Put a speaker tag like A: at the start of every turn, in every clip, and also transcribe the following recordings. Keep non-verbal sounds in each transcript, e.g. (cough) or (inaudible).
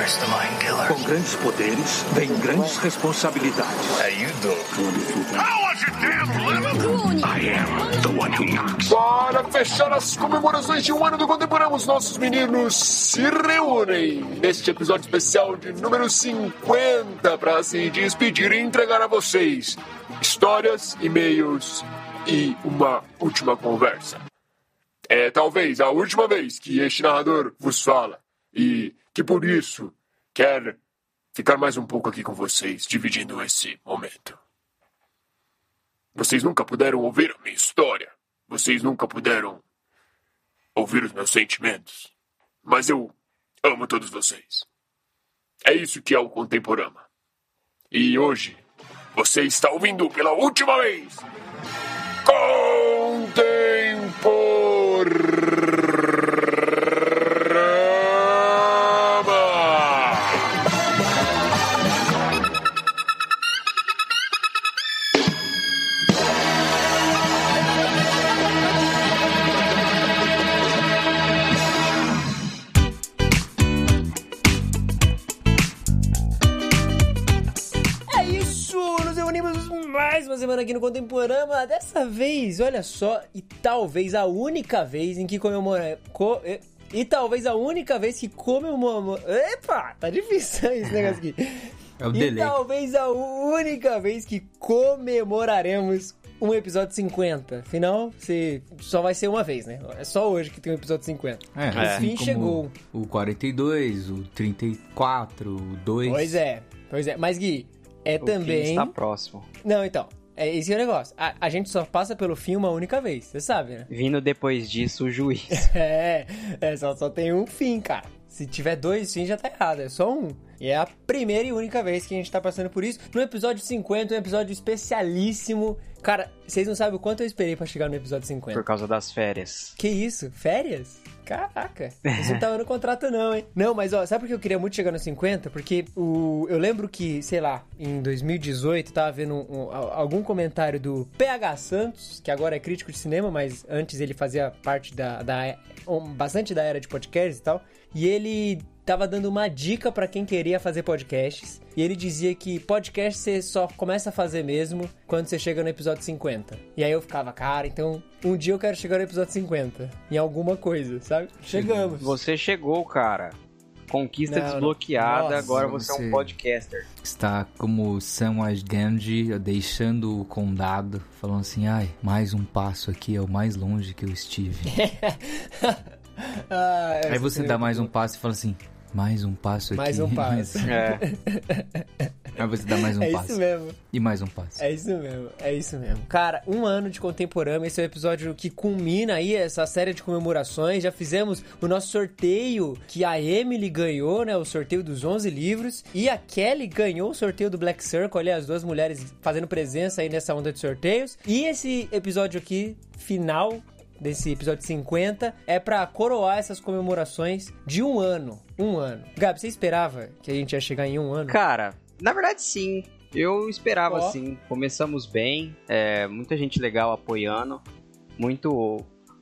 A: Com grandes poderes, vem grandes responsabilidades.
B: How you doing?
C: How was your damn lemon?
A: I am the one who knocks.
D: Para fechar as comemorações de um ano do Contemporâneo, os nossos meninos se reúnem neste episódio especial de número 50 para se despedir e entregar a vocês histórias, e-mails e uma última conversa. É talvez a última vez que este narrador vos fala e que por isso quer ficar mais um pouco aqui com vocês, dividindo esse momento. Vocês nunca puderam ouvir a minha história. Vocês nunca puderam ouvir os meus sentimentos. Mas eu amo todos vocês. É isso que é o Contemporama. E hoje, você está ouvindo pela última vez. Contemporama!
E: Semana aqui no Contemporama. Dessa vez, olha só, e talvez a única vez em que comemora. Co... e- E talvez a única vez que comemoramos. Epa! Tá difícil esse negócio aqui.
F: É o
E: e
F: delay.
E: talvez a única vez que comemoraremos um episódio 50. Afinal, se só vai ser uma vez, né? É só hoje que tem um episódio 50.
F: É,
E: Enfim,
F: assim como
E: chegou.
F: O 42, o 34, o 2.
E: Pois é, pois é. Mas, Gui, é
G: O fim
E: também.
G: está próximo.
E: Não, então. É esse é o negócio. A, a gente só passa pelo fim uma única vez, você sabe, né?
G: Vindo depois disso, o juiz. (laughs)
E: É, é só, só tem um fim, cara. Se tiver dois fins, já tá errado. É só um. E é a primeira e única vez que a gente tá passando por isso. No episódio 50, um episódio especialíssimo. Cara, vocês não sabem o quanto eu esperei pra chegar no episódio 50.
G: Por causa das férias.
E: Que isso? Férias? Caraca, isso não tava (laughs) no contrato não, hein? Não, mas ó, sabe por que eu queria muito chegar no 50? Porque o, eu lembro que, sei lá, em 2018 tava vendo um- um- algum comentário do PH Santos, que agora é crítico de cinema, mas antes ele fazia parte da, da um, bastante da era de podcasts e tal. E ele tava dando uma dica pra quem queria fazer podcasts. E ele dizia que podcast você só começa a fazer mesmo quando você chega no episódio 50. E aí eu ficava, cara, então um dia eu quero chegar no episódio 50. Em alguma coisa, sabe? Chegamos.
G: Você chegou, cara. Conquista
E: Não, não.
G: desbloqueada,
E: Nossa,
G: agora você é
F: você-
G: um podcaster.
F: Está como Samwise Gamgee deixando o condado, falando assim, ai, mais um passo aqui é o mais longe que eu estive. (laughs) (laughs)
E: Ah,
F: Aí você dá mais um passo e fala assim, mais um passo aqui.
E: Mais um (laughs) passo.
G: É.
F: Aí você dá mais um
E: É
F: passo.
E: isso mesmo.
F: E mais um passo.
E: É isso mesmo, é isso mesmo. Cara, um ano de Contemporâneo, esse é o episódio que culmina aí essa série de comemorações. Já fizemos o nosso sorteio que a Emily ganhou, né? O sorteio dos 11 livros. E a Kelly ganhou o sorteio do Black Circle, ali as duas mulheres fazendo presença aí nessa onda de sorteios. E esse episódio aqui, final desse episódio 50, é pra coroar essas comemorações de um ano. Um ano. Gabi, você esperava que a gente ia chegar em um ano?
G: Cara, na verdade sim. Eu esperava
E: Ó.
G: sim. Começamos bem, é, muita gente legal apoiando, muito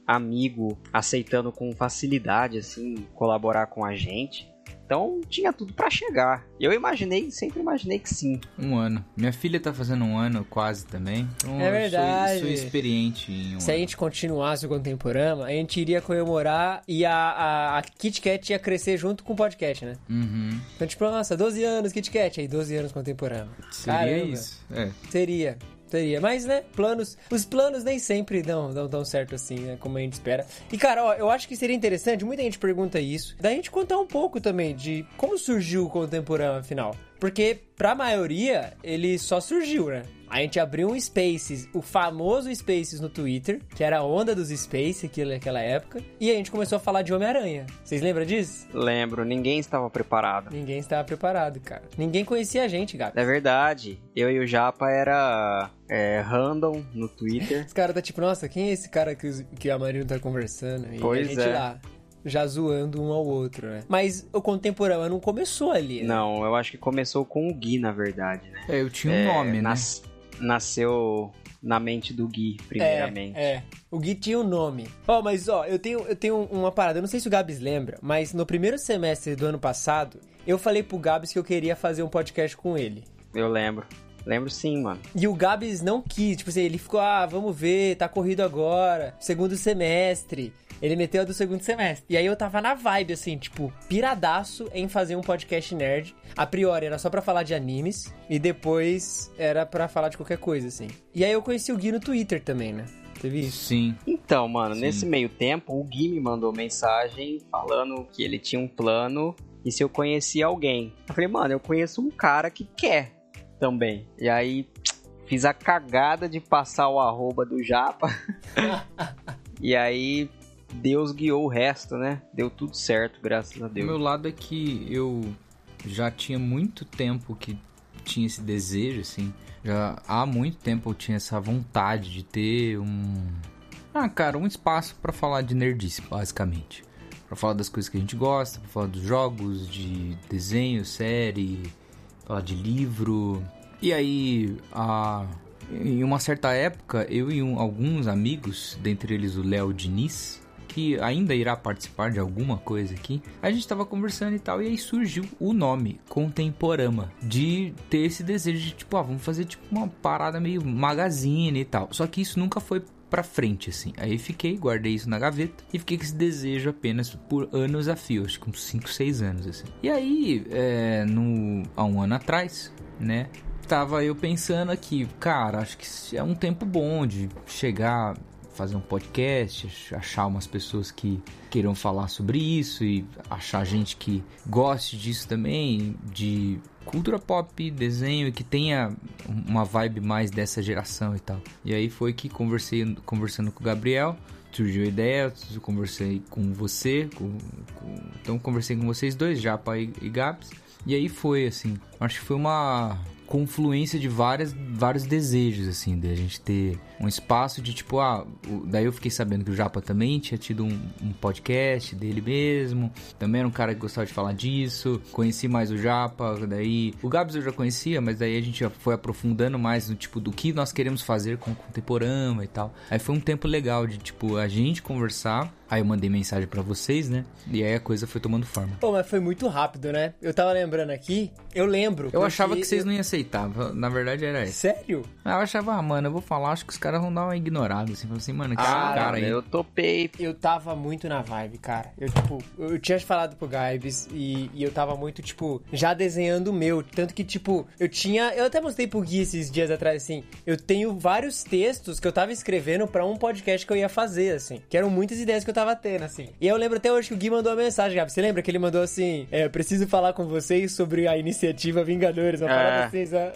G: amigo aceitando com facilidade assim colaborar com a gente. Então tinha tudo pra chegar. Eu imaginei, sempre imaginei que sim.
F: Um ano. Minha filha tá fazendo um ano quase também. Então
E: É
F: eu sou-
E: verdade.
F: Sou, experiente em um
E: Se a
F: ano.
E: gente continuasse o Contemporama, a gente iria comemorar e a, a, a Kit Kat ia crescer junto com o podcast, né?
F: Uhum.
E: Então, tipo, nossa, 12 anos Kit Kat, aí 12 anos Contemporama.
F: Seria
E: Caramba.
F: isso. É.
E: Seria, seria. Mas, né, planos... Os planos nem sempre dão, dão tão certo assim, né, como a gente espera. E, cara, ó, eu acho que seria interessante, muita gente pergunta isso, da gente contar um pouco também de como surgiu o Contemporama, afinal. Porque, pra maioria, ele só surgiu, né? A gente abriu um Spaces, o famoso Spaces no Twitter, que era a onda dos Spaces aquilo- naquela época, e a gente começou a falar de Homem-Aranha. Vocês lembram disso?
G: Lembro, ninguém estava preparado.
E: Ninguém estava preparado, cara. Ninguém conhecia a gente, Gabi.
G: É verdade. Eu e o Japa era é, random no Twitter.
E: Os caras tá tipo, nossa, quem é esse cara que, os- que a Marina tá conversando? E
G: Pois
E: a gente
G: é.
E: lá, já zoando um ao outro, né? Mas o contemporâneo não começou ali, né?
G: Não, eu acho que começou com o Gui, na verdade, né?
F: É, eu tinha um
G: É,
F: nome, né?
G: nas- nasceu na mente do Gui, primeiramente.
E: É, é. O Gui tinha um nome. Ó, mas ó, eu tenho, eu tenho uma parada, eu não sei se o Gabs lembra, mas no primeiro semestre do ano passado, eu falei pro Gabs que eu queria fazer um podcast com ele.
G: Eu lembro. Lembro sim, mano.
E: E o Gabs não quis, tipo assim, ele ficou, ah, vamos ver, tá corrido agora, segundo semestre. Ele meteu a do segundo semestre. E aí eu tava na vibe, assim, tipo, piradaço em fazer um podcast nerd. A priori era só pra falar de animes. E depois era pra falar de qualquer coisa, assim. E aí eu conheci o Gui no Twitter também, né? Teve isso?
F: Sim.
G: Então, mano,
F: Sim.
G: nesse meio tempo, o Gui me mandou mensagem falando que ele tinha um plano e se eu conhecia alguém. Eu falei, mano, eu conheço um cara que quer também. E aí, fiz a cagada de passar o arroba do Japa. (laughs) e aí, Deus guiou o resto, né? Deu tudo certo, graças a
F: O
G: Deus.
F: meu lado é que eu já tinha muito tempo que tinha esse desejo, assim. Já há muito tempo eu tinha essa vontade de ter um. Ah, cara, um espaço pra falar de nerdice, basicamente. Pra falar das coisas que a gente gosta, pra falar dos jogos, de desenho, série, falar de livro. E aí, a... em uma certa época, eu e um- alguns amigos, dentre eles o Léo Diniz, que ainda irá participar de alguma coisa aqui, a gente tava conversando e tal, e aí surgiu o nome Contemporama, de ter esse desejo de, tipo, ah, vamos fazer tipo uma parada meio magazine e tal. Só que isso nunca foi pra frente, assim. Aí fiquei, guardei isso na gaveta e fiquei com esse desejo apenas por anos a fio, acho que uns 5, 6 anos, assim. E aí, é, no, há um ano atrás, né, tava eu pensando aqui, cara, acho que é um tempo bom de chegar, fazer um podcast, achar umas pessoas que queiram falar sobre isso e achar gente que goste disso também, de cultura pop, desenho que tenha uma vibe mais dessa geração e tal. E aí foi que conversei conversando com o Gabriel, surgiu a ideia, conversei com você, com, com- então conversei com vocês dois, Japa e, e Gabs. E aí foi assim, acho que foi uma confluência de várias, vários desejos, assim, de a gente ter um espaço de tipo, ah, daí eu fiquei sabendo que o Japa também tinha tido um, um podcast dele mesmo, também era um cara que gostava de falar disso, conheci mais o Japa, daí o Gabs eu já conhecia, mas daí a gente já foi aprofundando mais no tipo do que nós queremos fazer com o Contemporama e tal. Aí foi um tempo legal de tipo a gente conversar, aí eu mandei mensagem pra vocês, né? E aí a coisa foi tomando forma.
E: Pô, mas foi muito rápido, né? Eu tava lembrando aqui, eu lembro.
F: Eu achava que vocês
E: eu-
F: não iam aceitar, na verdade era isso.
E: Sério?
F: Eu achava, ah, mano, eu vou falar, acho que os caras vão dar uma ignorada, assim, falar assim, mano, que
G: Ah,
F: cara aí.
G: eu topei.
E: Eu tava muito na vibe, cara. Eu, tipo, eu tinha falado pro Gaibs e, e eu tava muito, tipo, já desenhando o meu. Tanto que, tipo, eu tinha. Eu até mostrei pro Gui esses dias atrás, assim. Eu tenho vários textos que eu tava escrevendo pra um podcast que eu ia fazer, assim. Que eram muitas ideias que eu tava tendo, assim. E eu lembro até hoje que o Gui mandou uma mensagem, Gabi. Você lembra que ele mandou assim: é, eu preciso falar com vocês sobre a iniciativa Vingadores. Uma
G: É.
E: parada assim, sabe?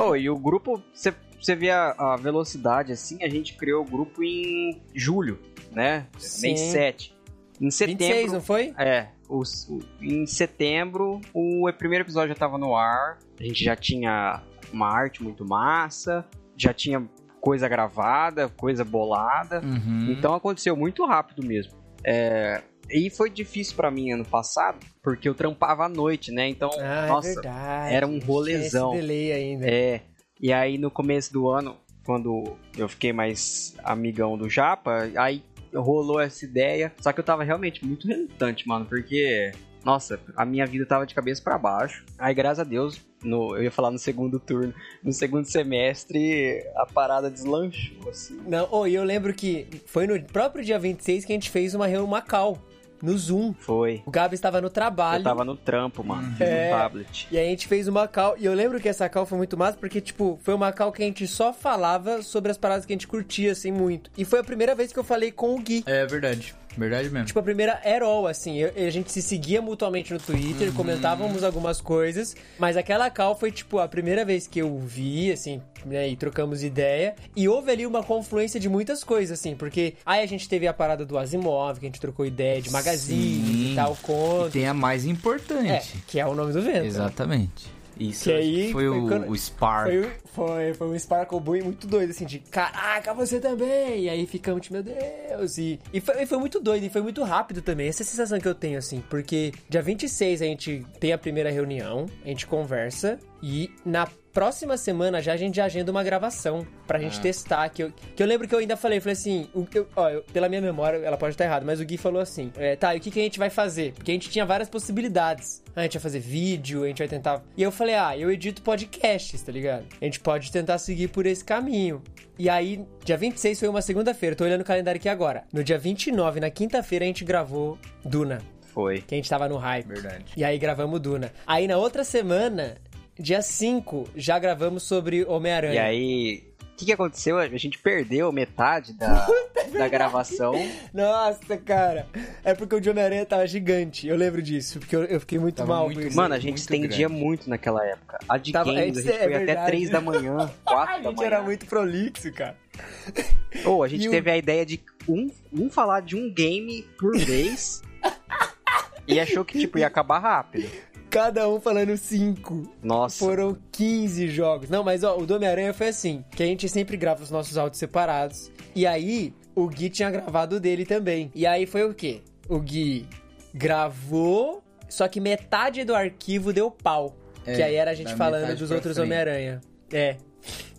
G: Oh, e o grupo, você você vê a, a velocidade assim, a gente criou o grupo em julho, né?
E: Sim.
G: 27. Em setembro.
E: 26, não foi?
G: É, os- o- em setembro o primeiro episódio já tava no ar, a gente já tinha uma arte muito massa, já tinha coisa gravada, coisa bolada.
F: Uhum.
G: Então aconteceu muito rápido mesmo. É, e foi difícil pra mim ano passado, porque eu trampava à noite, né? Então,
E: Ah, é
G: nossa,
E: verdade.
G: era um
E: esse
G: rolezão.
E: delay ainda.
G: é. E aí no começo do ano, quando eu fiquei mais amigão do Japa, aí rolou essa ideia. Só que eu tava realmente muito relutante, mano, porque. Nossa, a minha vida tava de cabeça pra baixo. Aí, graças a Deus, no, eu ia falar no segundo turno, no segundo semestre, a parada deslanchou, assim.
E: Não, oh, e eu lembro que foi no próprio dia 26 que a gente fez uma reunião Macau, no Zoom.
G: Foi.
E: O Gabi estava no trabalho.
G: Eu tava no trampo, mano, fiz
E: É.
G: no tablet.
E: E aí a gente fez uma call. E eu lembro que essa call foi muito massa, porque, tipo, foi uma call que a gente só falava sobre as paradas que a gente curtia, assim, muito. E foi a primeira vez que eu falei com o Gui.
F: É verdade, verdade mesmo.
E: Tipo, a primeira at all, assim. eu- a gente se seguia mutuamente no Twitter, comentávamos algumas coisas. Mas aquela call foi, tipo, a primeira vez que eu vi, assim, né, e trocamos ideia. E houve ali uma confluência de muitas coisas, assim. Porque aí a gente teve a parada do Asimov, que a gente trocou ideia de magazine
F: Sim.
E: e tal,
F: E
E: conto.
F: tem a mais
E: É,
F: importante.
E: que é o nome do vento.
F: Exatamente. Isso
E: Que aí
F: foi,
E: foi
F: o,
E: quando-
F: o Spark.
E: Foi, foi, foi um Sparkle Boy muito doido, assim, de caraca, você também! E aí ficamos, tipo, meu Deus! E, e, foi, foi muito doido, e foi muito rápido também. Essa é a sensação que eu tenho, assim, porque dia 26 a gente tem a primeira reunião, a gente conversa, e na próxima semana já a gente já agenda uma gravação pra gente testar. Que eu, que eu lembro que eu ainda falei, falei assim, o, eu, ó, eu- pela minha memória, ela pode estar errada, mas o Gui falou assim: é, tá, e o que, que a gente vai fazer? Porque a gente tinha várias possibilidades. A gente vai fazer vídeo, a gente vai tentar. E eu falei, ah, eu edito podcasts, tá ligado? A gente pode tentar seguir por esse caminho. E aí, dia 26 foi uma segunda-feira, tô olhando o calendário aqui agora. No dia 29, na quinta-feira, a gente gravou Duna,
G: Foi.
E: que a gente tava no hype.
F: Verdade.
E: E aí gravamos Duna. Aí na outra semana, dia 5, já gravamos sobre Homem-Aranha.
G: E aí, o que, que aconteceu? A gente perdeu metade da, (laughs) da gravação.
E: Nossa, cara. É porque o de Homem-Aranha tava gigante. Eu lembro disso, porque eu, eu fiquei muito
F: Tava
E: mal
F: muito
E: com isso.
G: Mano, a gente
F: muito
G: estendia
F: grande.
G: muito naquela época. A de
E: Tava-
G: games, a
E: é,
G: gente
E: é
G: foi até
E: verdade.
G: 3 da manhã, (laughs) 4
E: a
G: da
E: gente
G: manhã.
E: era muito prolixo, cara.
G: Ou a gente
E: E o-
G: teve a ideia de um, um falar de um game por vez. (laughs) e achou que, tipo, ia acabar rápido.
E: Cada um falando cinco.
G: Nossa.
E: Foram 15 jogos. Não, mas ó, o do Homem-Aranha foi assim: que a gente sempre grava os nossos áudios separados. E aí, o Gui tinha gravado o dele também. E aí foi o quê? O Gui gravou, só que metade do arquivo deu pau.
F: É,
E: que aí era a gente falando dos outros. Homem-Aranha. É.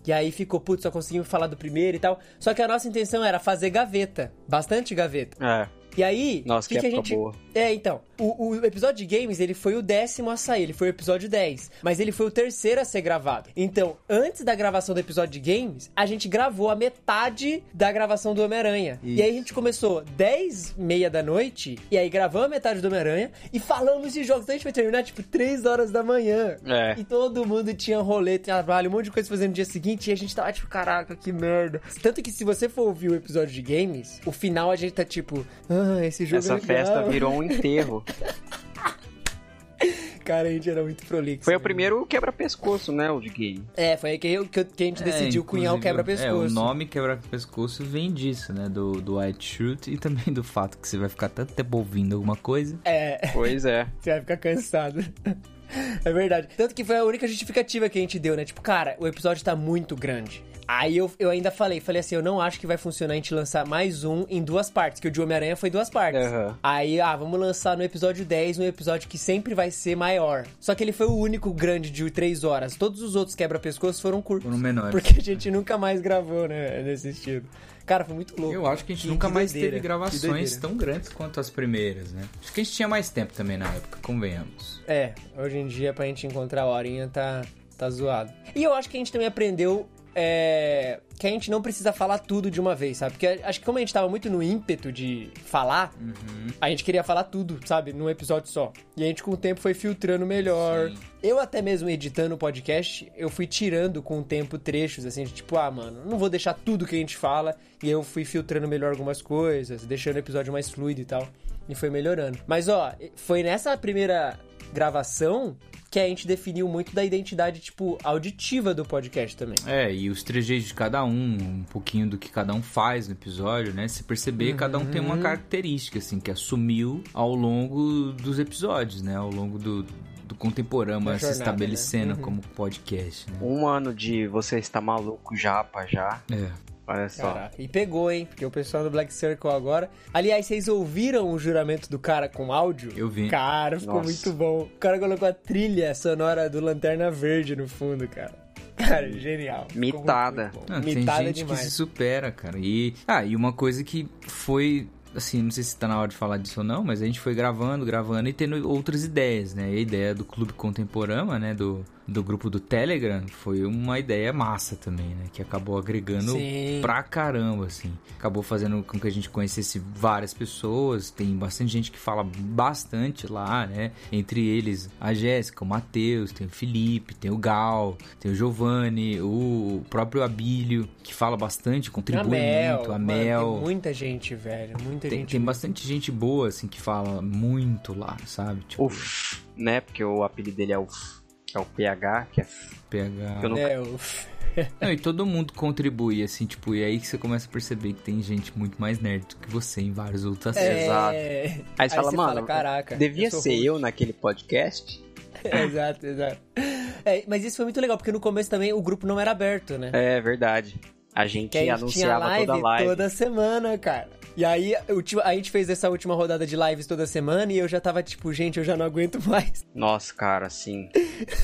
E: E aí ficou, putz, só conseguimos falar do primeiro e tal. Só que a nossa intenção era fazer gaveta. Bastante gaveta.
G: É.
E: E aí,
G: Nossa, que
E: que, que a gente.
G: boa.
E: É, então. O, o episódio de games, ele foi o décimo a sair, ele foi o episódio 10. Mas ele foi o terceiro a ser gravado. Então, antes da gravação do episódio de games, a gente gravou a metade da gravação do Homem-Aranha. E aí a gente começou 10, meia da noite, e aí gravamos a metade do Homem-Aranha e falamos de jogos. Então a gente vai terminar, tipo, 3 horas da manhã.
G: É.
E: E todo mundo tinha rolê, trabalho, um monte de coisa fazendo no dia seguinte, e a gente tava tipo, caraca, que merda. Tanto que se você for ouvir o episódio de games, o final a gente tá tipo, ah, esse jogo
G: Essa
E: é legal.
G: festa virou um enterro.
E: Cara, a gente era muito prolixo.
G: Foi o
E: né?
G: primeiro quebra-pescoço, né? O de game.
E: É, foi aí que, eu- que, a gente decidiu cunhar o quebra-pescoço.
F: É, o nome quebra-pescoço vem disso, né? Do, do White Shoot e também do fato que você vai ficar tanto tempo ouvindo alguma coisa.
E: É,
G: Pois é.
E: você vai ficar cansado. (laughs) É verdade. Tanto que foi a única justificativa que a gente deu, né? Tipo, cara, o episódio tá muito grande. Aí eu, eu ainda falei, falei assim, eu não acho que vai funcionar a gente lançar mais um em duas partes, que o de Homem-Aranha foi duas partes.
G: Aham.
E: Aí, ah, vamos lançar no episódio 10, um episódio que sempre vai ser maior. Só que ele foi o único grande de três horas. Todos os outros quebra-pescoços foram curtos.
F: Foram menores.
E: Porque a gente nunca mais gravou, né, nesse estilo. Cara, foi muito louco.
F: Eu acho que a gente
E: Que-
F: nunca
E: que
F: mais
E: doideira,
F: teve gravações tão grandes quanto as primeiras, né? Acho que a gente tinha mais tempo também na época, convenhamos.
E: É, hoje em dia pra gente encontrar a horinha tá, tá zoado. E eu acho que a gente também aprendeu é, que a gente não precisa falar tudo de uma vez, sabe? Porque acho que como a gente tava muito no ímpeto de falar, a gente queria falar tudo, sabe? Num episódio só. E a gente com o tempo foi filtrando melhor.
F: Sim.
E: Eu até mesmo editando o podcast, eu fui tirando com o tempo trechos, assim, de tipo, ah, mano, não vou deixar tudo que a gente fala. E eu fui filtrando melhor algumas coisas, deixando o episódio mais fluido e tal. E foi melhorando. Mas, ó, foi nessa primeira gravação que a gente definiu muito da identidade, tipo, auditiva do podcast também.
F: É, e os trejeitos de cada um, um pouquinho do que cada um faz no episódio, né? Se perceber, cada um tem uma
E: Uhum.
F: característica, assim, que assumiu ao longo dos episódios, né? Ao longo do, do contemporâneo se
E: jornada,
F: estabelecendo
E: né? Uhum.
F: como podcast, né?
G: Um ano de você está maluco japa já.
F: É.
G: Olha só.
E: Caraca, e pegou, hein? Porque o pessoal do Black Circle agora. Aliás, vocês ouviram o juramento do cara com áudio?
F: Eu vi.
E: Cara, ficou
G: Nossa.
E: muito bom. O cara colocou a trilha sonora do Lanterna Verde no fundo, cara. Cara, genial.
G: Mitada.
F: Não, tem
E: Mitada
F: gente
E: demais.
F: que se supera, cara. E, ah, e uma coisa que foi, assim, não sei se tá na hora de falar disso ou não, mas a gente foi gravando, gravando e tendo outras ideias, né? E a ideia do Clube Contemporâneo, né? Do, do grupo do Telegram, foi uma ideia massa também, né? Que acabou agregando
E: Sim.
F: pra caramba, assim. Acabou fazendo com que a gente conhecesse várias pessoas, tem bastante gente que fala bastante lá, né? Entre eles a Jéssica, o Matheus, tem o Felipe, tem o Gal, tem o Giovanni, o próprio Abílio, que fala bastante, contribui muito, a
E: mano,
F: Mel.
E: Tem muita gente, velho. Muita
F: Tem,
E: gente.
F: tem bastante gente boa, assim, que fala muito lá, sabe? Tipo,
G: Uf, né? Porque o apelido dele é o, é o PH, que é
F: PH.
G: Eu não-
E: É, o...
F: Não, e todo mundo contribui, assim, tipo, e aí que você começa a perceber que tem gente muito mais nerd do que você em vários outros
E: É...
F: assuntos.
G: Aí você fala, mano,
E: caraca.
G: devia
E: eu
G: ser
E: host."
G: eu naquele podcast. (laughs)
E: exato, exato. É, mas isso foi muito legal, porque no começo também o grupo não era aberto, né?
G: É verdade. A gente
E: Que a gente tinha
G: anunciava
E: live
G: toda a live.
E: toda semana, cara. E aí, a gente fez essa última rodada de lives toda semana e eu já tava tipo, gente, eu já não aguento (laughs) mais.
G: Nossa, cara, assim.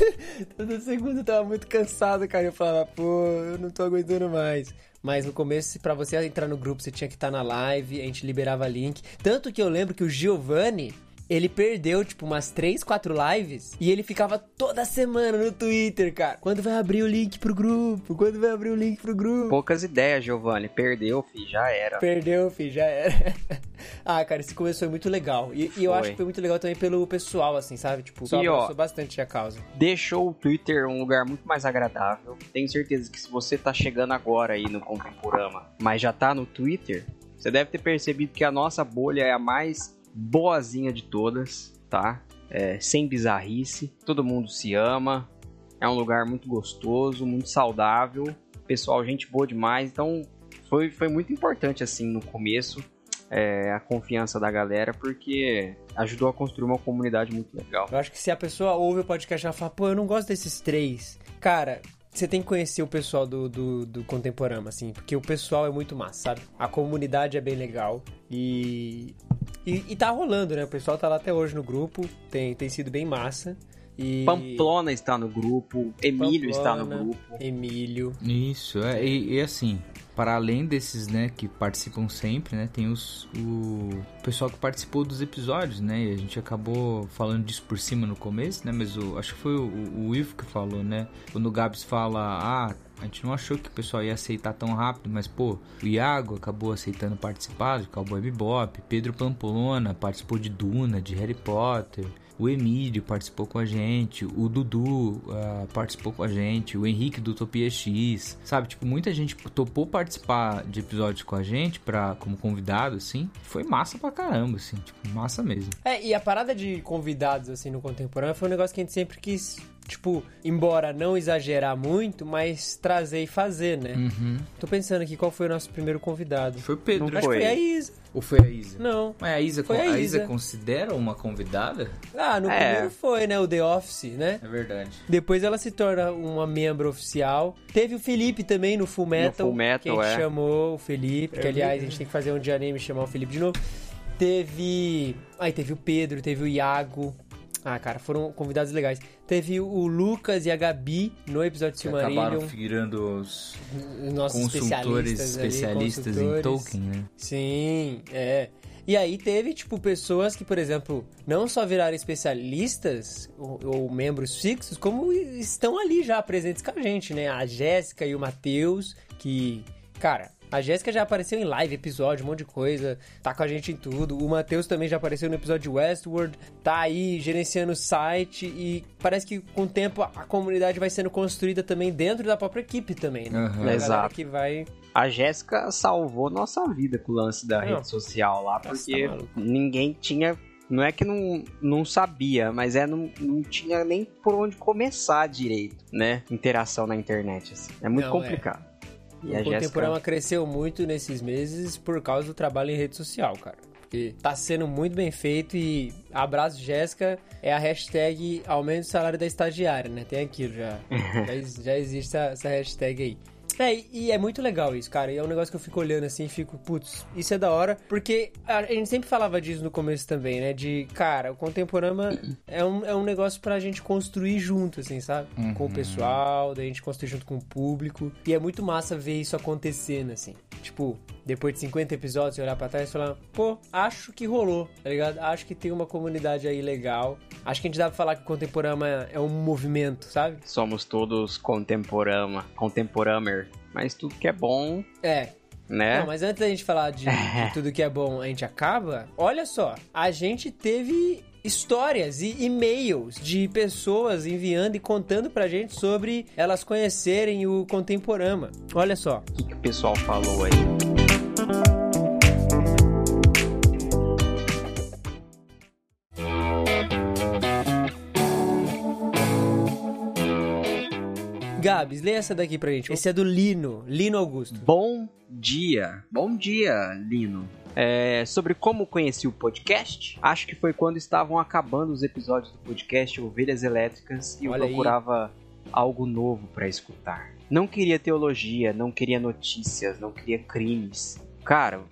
G: (laughs)
E: Toda segunda eu tava muito cansado, cara. Eu falava, pô, eu não tô aguentando mais. Mas no começo, para você entrar no grupo, você tinha que estar na live, a gente liberava link. Tanto que eu lembro que o Giovanni, ele perdeu, tipo, umas 3, 4 lives e ele ficava toda semana no Twitter, cara. Quando vai abrir o link pro grupo? Quando vai abrir o link pro grupo?
G: Poucas ideias, Giovanni. Perdeu, fi, já era.
E: Perdeu, fi, já era. (laughs) ah, cara, esse começo foi muito legal. E, e eu acho que foi muito legal também pelo pessoal, assim, sabe? Tipo, o pessoal gostou bastante a causa.
G: Deixou o Twitter um lugar muito mais agradável. Tenho certeza que se você tá chegando agora aí no Contemporama, mas já tá no Twitter, você deve ter percebido que a nossa bolha é a mais boazinha de todas, tá? É, sem bizarrice, todo mundo se ama, é um lugar muito gostoso, muito saudável, pessoal, gente boa demais, então foi, foi muito importante assim no começo é, a confiança da galera, porque ajudou a construir uma comunidade muito legal.
E: Eu acho que se a pessoa ouve o podcast e fala, pô, eu não gosto desses três, cara, você tem que conhecer o pessoal do, do, do Contemporâneo, assim, porque o pessoal é muito massa, sabe? A comunidade é bem legal e, e, e tá rolando, né? O pessoal tá lá até hoje no grupo, tem, tem sido bem massa. E...
G: Pamplona está no grupo, Emílio Pamplona, está no grupo.
E: Emílio.
F: Isso, é, e, e assim, para além desses, né, que participam sempre, né, tem os, o pessoal que participou dos episódios, né, e a gente acabou falando disso por cima no começo, né, mas o, acho que foi o, Ivo que falou, né, quando o Gabs fala, ah, a gente não achou que o pessoal ia aceitar tão rápido, mas pô, o Iago acabou aceitando participar de Cowboy Bebop, Pedro Pampolona participou de Duna, de Harry Potter, o Emílio participou com a gente, o Dudu uh, participou com a gente, o Henrique do Utopia X, sabe? Tipo, muita gente topou participar de episódios com a gente pra, como convidado, assim. Foi massa pra caramba, assim, tipo, massa mesmo.
E: É, e a parada de convidados, assim, no contemporâneo foi um negócio que a gente sempre quis tipo, embora não exagerar muito, mas trazer e fazer, né?
F: Uhum.
E: Tô pensando aqui qual foi o nosso primeiro convidado.
F: Foi o Pedro.
E: Acho foi. que foi a Isa.
F: Ou foi a Isa?
E: Não.
F: Mas a Isa, foi a, a Isa. Isa considera uma convidada?
E: Ah, no é. primeiro foi, né? O The Office, né?
F: É verdade.
E: Depois ela se torna uma membro oficial. Teve o Felipe também no Full Metal.
G: No Full Metal,
E: que a gente
G: é.
E: chamou o Felipe, que aliás a gente tem que fazer um de anime e chamar o Felipe de novo. Teve. Aí teve o Pedro, teve o Iago. Ah, cara, foram convidados legais. Teve o Lucas e a Gabi no episódio de Silmarillion.
F: Acabaram virando os
E: nossos
F: consultores
E: especialistas,
F: especialistas
E: ali,
F: em Tolkien, né?
E: Sim, é. E aí teve, tipo, pessoas que, por exemplo, não só viraram especialistas ou, ou, membros fixos, como estão ali já presentes com a gente, né? A Jéssica e o Matheus, que, cara, a Jéssica já apareceu em live, episódio, um monte de coisa, tá com a gente em tudo. O Matheus também já apareceu no episódio de Westworld, tá aí gerenciando o site e parece que com o tempo a comunidade vai sendo construída também dentro da própria equipe também, né?
G: Uhum. Exato.
E: que vai
G: a Jéssica salvou nossa vida com o lance da não. rede social lá, porque Nossa, tá ninguém tinha. Não é que não, não sabia, mas é não, não tinha nem por onde começar direito, né? Interação na internet. Assim. É muito não, é. complicado.
E: E o Contemporânea Jéssica... cresceu muito nesses meses por causa do trabalho em rede social, cara. Porque tá sendo muito bem feito e abraço Jéssica é a hashtag aumento o salário da estagiária, né? Tem aquilo já. (laughs) já, já existe essa, essa hashtag aí. É, e é muito legal isso, cara. E é um negócio que eu fico olhando assim e fico, putz, isso é da hora. Porque a gente sempre falava disso no começo também, né? De, cara, o Contemporâneo é um, é um negócio pra gente construir junto, assim, sabe? Uhum. Com o pessoal, da gente construir junto com o público. E é muito massa ver isso acontecendo, assim. Tipo, depois de 50 episódios, você olhar pra trás e falar, pô, acho que rolou, tá ligado? Acho que tem uma comunidade aí legal. Acho que a gente dá pra falar que o Contemporâneo é um movimento, sabe?
G: Somos todos contemporama, contemporâmer. Mas tudo que é bom.
E: É,
G: né?
E: Não, mas antes da gente falar de, de, (laughs) tudo que é bom, a gente acaba. Olha só, a gente teve histórias e e-mails de pessoas enviando e contando pra gente sobre elas conhecerem o Contemporama. Olha só.
G: O que, que o pessoal falou aí?
E: Gabs, lê essa daqui pra gente. Esse é do Lino, Lino Augusto.
G: Bom dia. Bom dia, Lino. É, sobre como conheci o podcast, acho que foi quando estavam acabando os episódios do podcast Ovelhas Elétricas e eu procurava aí. algo novo para escutar. Não queria teologia, não queria notícias, não queria crimes. Cara,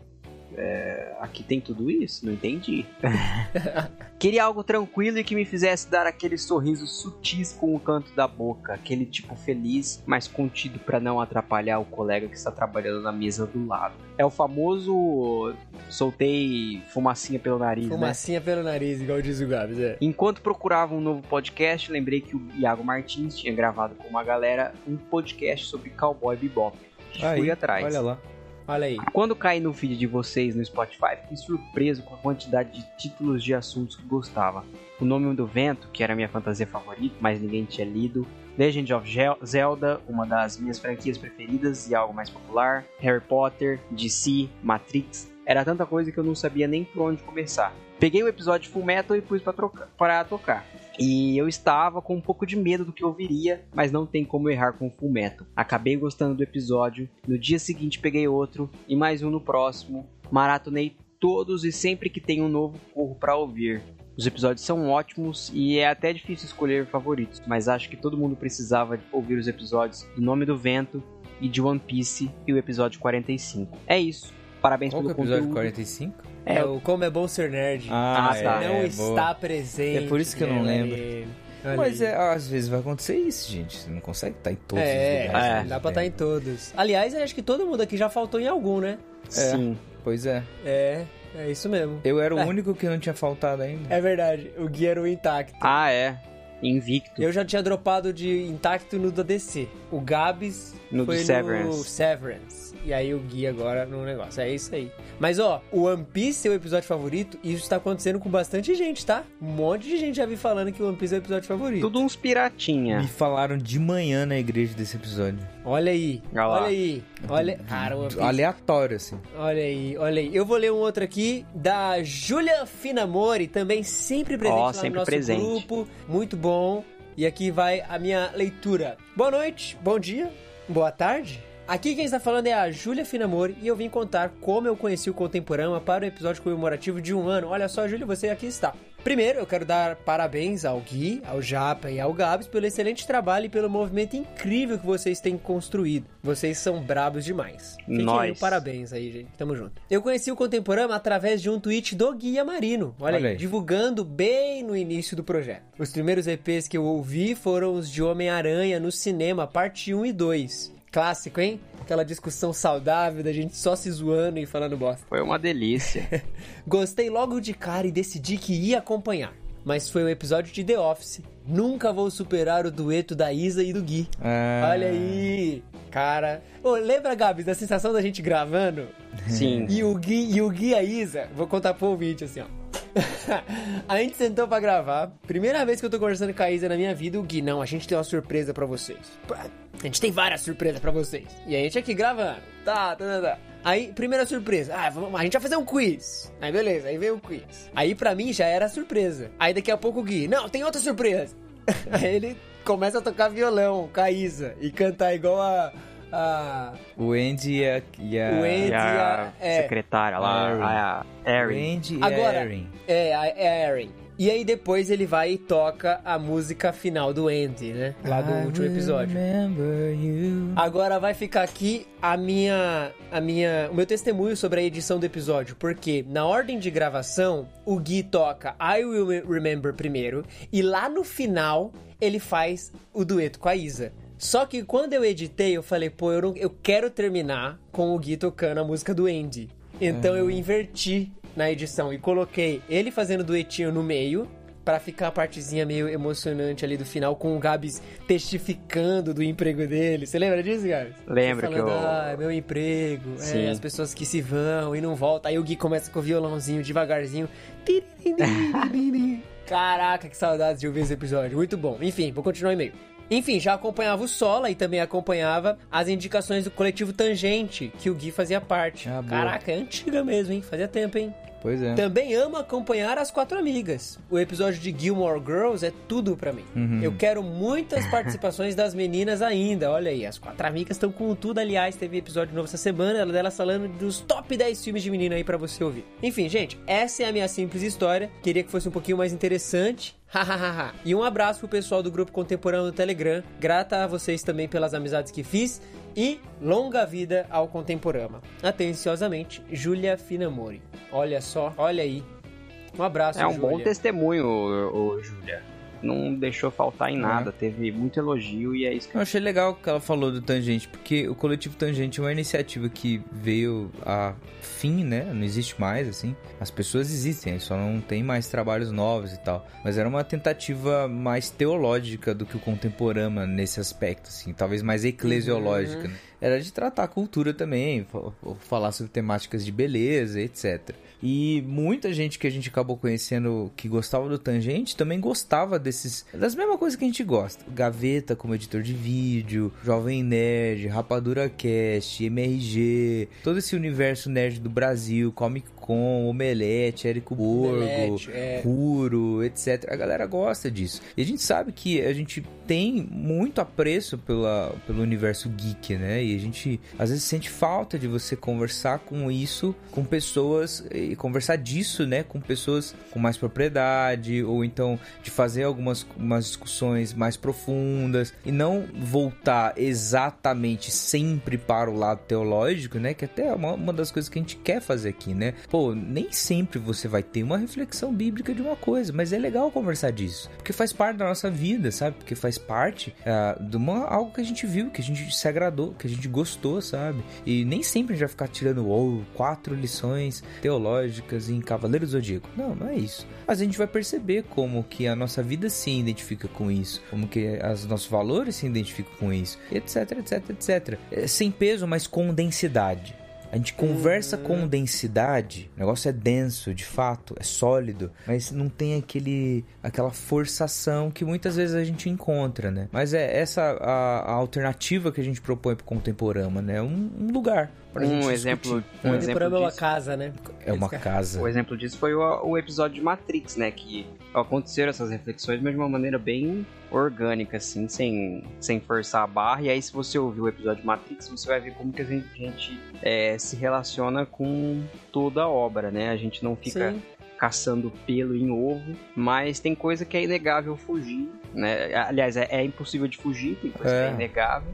G: é, aqui tem tudo isso? Não entendi. (laughs) Queria algo tranquilo e que me fizesse dar aquele sorriso sutis com o canto da boca, aquele tipo feliz, mas contido para não atrapalhar o colega que está trabalhando na mesa do lado. É o famoso soltei fumacinha pelo nariz, né?
E: Fumacinha pelo nariz, igual diz o Gabs, é.
G: Enquanto procurava um novo podcast, lembrei que o Iago Martins tinha gravado com uma galera um podcast sobre Cowboy Bebop.
F: Aí,
G: Fui atrás.
F: Olha lá.
E: Olha aí.
G: Quando caí no feed de vocês no Spotify, fiquei surpreso com a quantidade de títulos de assuntos que gostava. O Nome do Vento, que era minha fantasia favorita, mas ninguém tinha lido. Legend of Zelda, uma das minhas franquias preferidas e algo mais popular. Harry Potter, DC, Matrix. Era tanta coisa que eu não sabia nem por onde começar. Peguei o episódio Full Metal e pus pra tocar. E eu estava com um pouco de medo do que eu viria, mas não tem como errar com Full Metal. Acabei gostando do episódio, no dia seguinte peguei outro e mais um no próximo. Maratonei todos e sempre que tem um novo corro pra ouvir. Os episódios são ótimos e é até difícil escolher favoritos, mas acho que todo mundo precisava ouvir os episódios do Nome do Vento e de One Piece e o episódio 45. É isso. Parabéns
F: Qual que é o
G: pelo
F: episódio
G: conteúdo.
E: É,
F: 45?
E: o Como é Bom Ser Nerd.
F: Ah,
G: Ah, tá.
E: não
F: é,
E: está
F: boa.
E: presente.
F: É por isso que eu não
E: né,
F: lembro.
E: Olha
F: Mas é, às vezes vai acontecer isso, gente. Você não consegue estar em todos
E: É,
F: os lugares.
G: é,
F: ao
E: dá pra estar em
F: tempo.
E: todos. Aliás, eu acho que todo mundo aqui já faltou em algum, né?
G: Sim.
F: Pois é.
E: É, é isso mesmo.
F: Eu era o
E: É.
F: único que não tinha faltado ainda.
E: É verdade, o Gui era o intacto.
G: Ah, é. Invicto.
E: Eu já tinha dropado de intacto no da DC. O Gabs
G: No
E: foi
G: de Severance.
E: no Severance. E aí o Gui agora no negócio. É isso aí. Mas ó, o One Piece, seu episódio favorito, isso tá acontecendo com bastante gente, tá? Um monte de gente já vi falando que o One Piece é o episódio favorito.
G: Tudo uns piratinha.
F: Me falaram de manhã na igreja desse episódio.
E: Olha aí,
G: Olha
E: olha aí. Olha, cara, o One Piece.
F: Aleatório, assim.
E: Olha aí, olha aí. Eu vou ler um outro aqui da Julia Finamori, também sempre presente
G: Ó,
E: lá
G: sempre
E: no nosso
G: presente.
E: grupo. Muito bom. E aqui vai a minha leitura. Boa noite, bom dia, boa tarde. Aqui quem está falando é a Júlia Finamori e eu vim contar como eu conheci o Contemporânea para o episódio comemorativo de um ano. Olha só, Júlia, você aqui está. Primeiro, eu quero dar parabéns ao Gui, ao Japa e ao Gabs pelo excelente trabalho e pelo movimento incrível que vocês têm construído. Vocês são brabos demais. Fiquem
G: Nós.
E: parabéns aí, gente. Tamo junto. Eu conheci o Contemporâneo através de um tweet do Guia Marino. Olha,
F: Olha
E: aí. divulgando bem no início do projeto. Os primeiros EPs que eu ouvi foram os de Homem-Aranha no cinema, parte 1 e 2. Clássico, hein? Aquela discussão saudável da gente só se zoando e falando bosta.
G: Foi uma delícia. (laughs)
E: Gostei logo de cara e decidi que ia acompanhar. Mas foi o episódio de The Office. Nunca vou superar o dueto da Isa e do Gui.
F: Ah,
E: Olha aí, cara. Ô, lembra, Gabs, da sensação da gente gravando?
G: Sim.
E: E o Gui e, o Gui e a Isa, vou contar pro ouvinte assim, ó. (laughs) a gente sentou pra gravar. Primeira vez que eu tô conversando com a Isa na minha vida, o Gui, não, a gente tem uma surpresa pra vocês. A gente tem várias surpresas pra vocês. E a gente aqui gravando. Tá, tá, tá, tá. Aí, primeira surpresa. Ah, vamos, a gente vai fazer um quiz. Aí, beleza, aí veio o quiz. Aí, pra mim, já era surpresa. Aí, daqui a pouco, o Gui, não, tem outra surpresa. (laughs) aí, ele começa a tocar violão com a Isa e cantar igual a. a
F: O Andy e a... E a...
E: O Andy-
G: E a
E: É.
G: secretária lá, a Erin.
F: E
E: Agora-
F: a Erin.
E: É, a é a Erin. E aí depois ele vai e toca a música final do Andy, né? Lá do
F: I
E: último episódio.
F: remember you.
E: Agora vai ficar aqui a minha, a minha, o meu testemunho sobre a edição do episódio, porque na ordem de gravação o Gui toca I Will Remember primeiro e lá no final ele faz o dueto com a Isa. Só que quando eu editei eu falei, pô, eu, não- eu quero terminar com o Gui tocando a música do Andy. Então eu inverti na edição e coloquei ele fazendo duetinho no meio Pra ficar a partezinha meio emocionante ali do final, com o Gabs testificando do emprego dele. Você lembra disso, Gabs?
G: Lembro
E: Você
G: que
E: falando,
G: eu-
E: Ah, é meu emprego. É, as pessoas que se vão e não voltam. Aí o Gui começa com o violãozinho devagarzinho. (laughs) Caraca, que saudades de ouvir esse episódio. Muito bom. Enfim, vou continuar o e-mail. Enfim, já acompanhava o Sola e também acompanhava as indicações do coletivo Tangente, que o Gui fazia parte.
F: Ah.
E: Caraca, é antiga mesmo, hein? Fazia tempo, hein?
F: Pois é.
E: Também amo acompanhar as quatro amigas. O episódio de Gilmore Girls é tudo pra mim.
F: Uhum.
E: Eu quero muitas participações das meninas ainda. Olha aí, as quatro amigas estão com tudo. Aliás, teve episódio novo essa semana, ela delas falando dos top 10 filmes de menina aí pra você ouvir. Enfim, gente, essa é a minha simples história. Queria que fosse um pouquinho mais interessante. (laughs) Hahaha. e um abraço pro pessoal do grupo contemporâneo do Telegram. Grata a vocês também pelas amizades que fiz. E longa vida ao Contemporama. Atenciosamente, Júlia Finamori. Olha só, olha aí. Um abraço,
G: É um
E: Júlia.
G: bom testemunho, ô, Júlia. Não deixou faltar em
F: É.
G: nada, teve muito elogio e é isso que
F: Eu achei legal que ela falou do Tangente, porque o Coletivo Tangente é uma iniciativa que veio a fim, né? Não existe mais, assim. As pessoas existem, só não tem mais trabalhos novos e tal. Mas era uma tentativa mais teológica do que o Contemporama nesse aspecto, assim. Talvez mais eclesiológica, né? Era de tratar a cultura também, fa- falar sobre temáticas de beleza, etc. E muita gente que a gente acabou conhecendo que gostava do Tangente também gostava desses. das mesmas coisas que a gente gosta. Gaveta como editor de vídeo, Jovem Nerd, Rapadura Cast, MRG, todo esse universo nerd do Brasil, Comic Con, Omelete, Érico Borgo,
E: Omelete, é.
F: Puro, etc. A galera gosta disso. E a gente sabe que a gente tem muito apreço pela, pelo universo geek, né? E a gente às vezes sente falta de você conversar com isso com pessoas conversar disso, né? Com pessoas com mais propriedade ou então de fazer algumas umas discussões mais profundas e não voltar exatamente sempre para o lado teológico, né? Que até é uma, uma das coisas que a gente quer fazer aqui, né? Pô, nem sempre você vai ter uma reflexão bíblica de uma coisa, mas é legal conversar disso, porque faz parte da nossa vida, sabe? Porque faz parte ah, de uma, algo que a gente viu, que a gente se agradou, que a gente gostou, sabe? E nem sempre a gente vai ficar tirando oh, quatro lições teológicas em Cavaleiro do Zodíaco. Não, não é isso. Mas a gente vai perceber como que a nossa vida se identifica com isso, como que os nossos valores se identificam com isso, etc, etc, etc. É, sem peso, mas com densidade. A gente conversa com densidade, o negócio é denso, de fato, é sólido, mas não tem aquele aquela forçação que muitas vezes a gente encontra, né? Mas é essa a, a alternativa que a gente propõe pro Contemporama, né? Um, um lugar
G: um exemplo, um
E: Contemporâneo
G: exemplo
E: é uma
G: disso.
E: casa, né?
F: É uma casa.
G: O exemplo disso foi o, o episódio de Matrix, né? Que aconteceram essas reflexões, mas de uma maneira bem orgânica, assim, sem, sem forçar a barra. E aí, se você ouvir o episódio de Matrix, você vai ver como que a gente, a gente, é, se relaciona com toda a obra, né? A gente não fica
E: Sim.
G: caçando pelo em ovo, mas tem coisa que é inegável fugir, né? Aliás, é, é impossível de fugir, tem coisa que
F: É.
G: é inegável.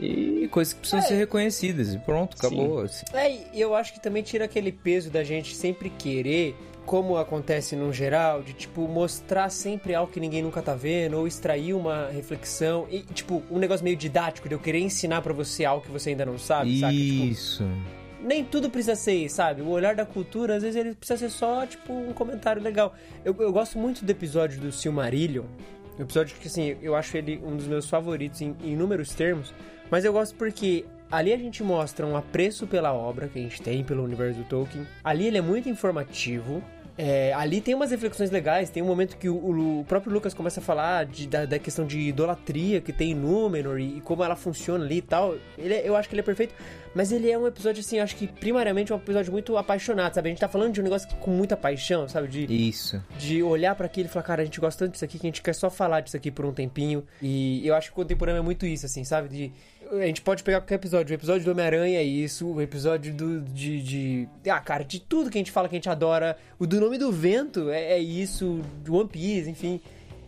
F: E coisas que precisam ser reconhecidas. E pronto, acabou. assim.
E: É, e eu acho que também tira aquele peso da gente sempre querer, como acontece no geral, de tipo mostrar sempre algo que ninguém nunca tá vendo, ou extrair uma reflexão, e tipo, um negócio meio didático de eu querer ensinar pra você algo que você ainda não sabe, saca? Tipo,
F: Isso.
E: nem tudo precisa ser, sabe? O olhar da cultura, às vezes ele precisa ser só, tipo, um comentário legal. Eu, eu gosto muito do episódio do Silmarillion. Um episódio que, assim, eu acho ele um dos meus favoritos em em inúmeros termos. Mas eu gosto porque ali a gente mostra um apreço pela obra que a gente tem, pelo universo do Tolkien. Ali ele é muito informativo. É, ali tem umas reflexões legais, tem um momento que o, o- o próprio Lucas começa a falar de- da, da questão de idolatria que tem em Númenor e, e como ela funciona ali e tal. Ele, é- eu acho que ele é perfeito, mas ele é um episódio, assim, acho que primariamente é um episódio muito apaixonado, sabe? A gente tá falando de um negócio com muita paixão, sabe? De,
F: Isso.
E: de olhar pra aquilo e falar, cara, a gente gosta tanto disso aqui que a gente quer só falar disso aqui por um tempinho. E eu acho que o contemporâneo é muito isso, assim, sabe? De, a gente pode pegar qualquer episódio. O episódio do Homem-Aranha é isso, o episódio do, de, de. Ah, cara, de tudo que a gente fala que a gente adora. O do Nome do Vento é, é isso, do One Piece, enfim.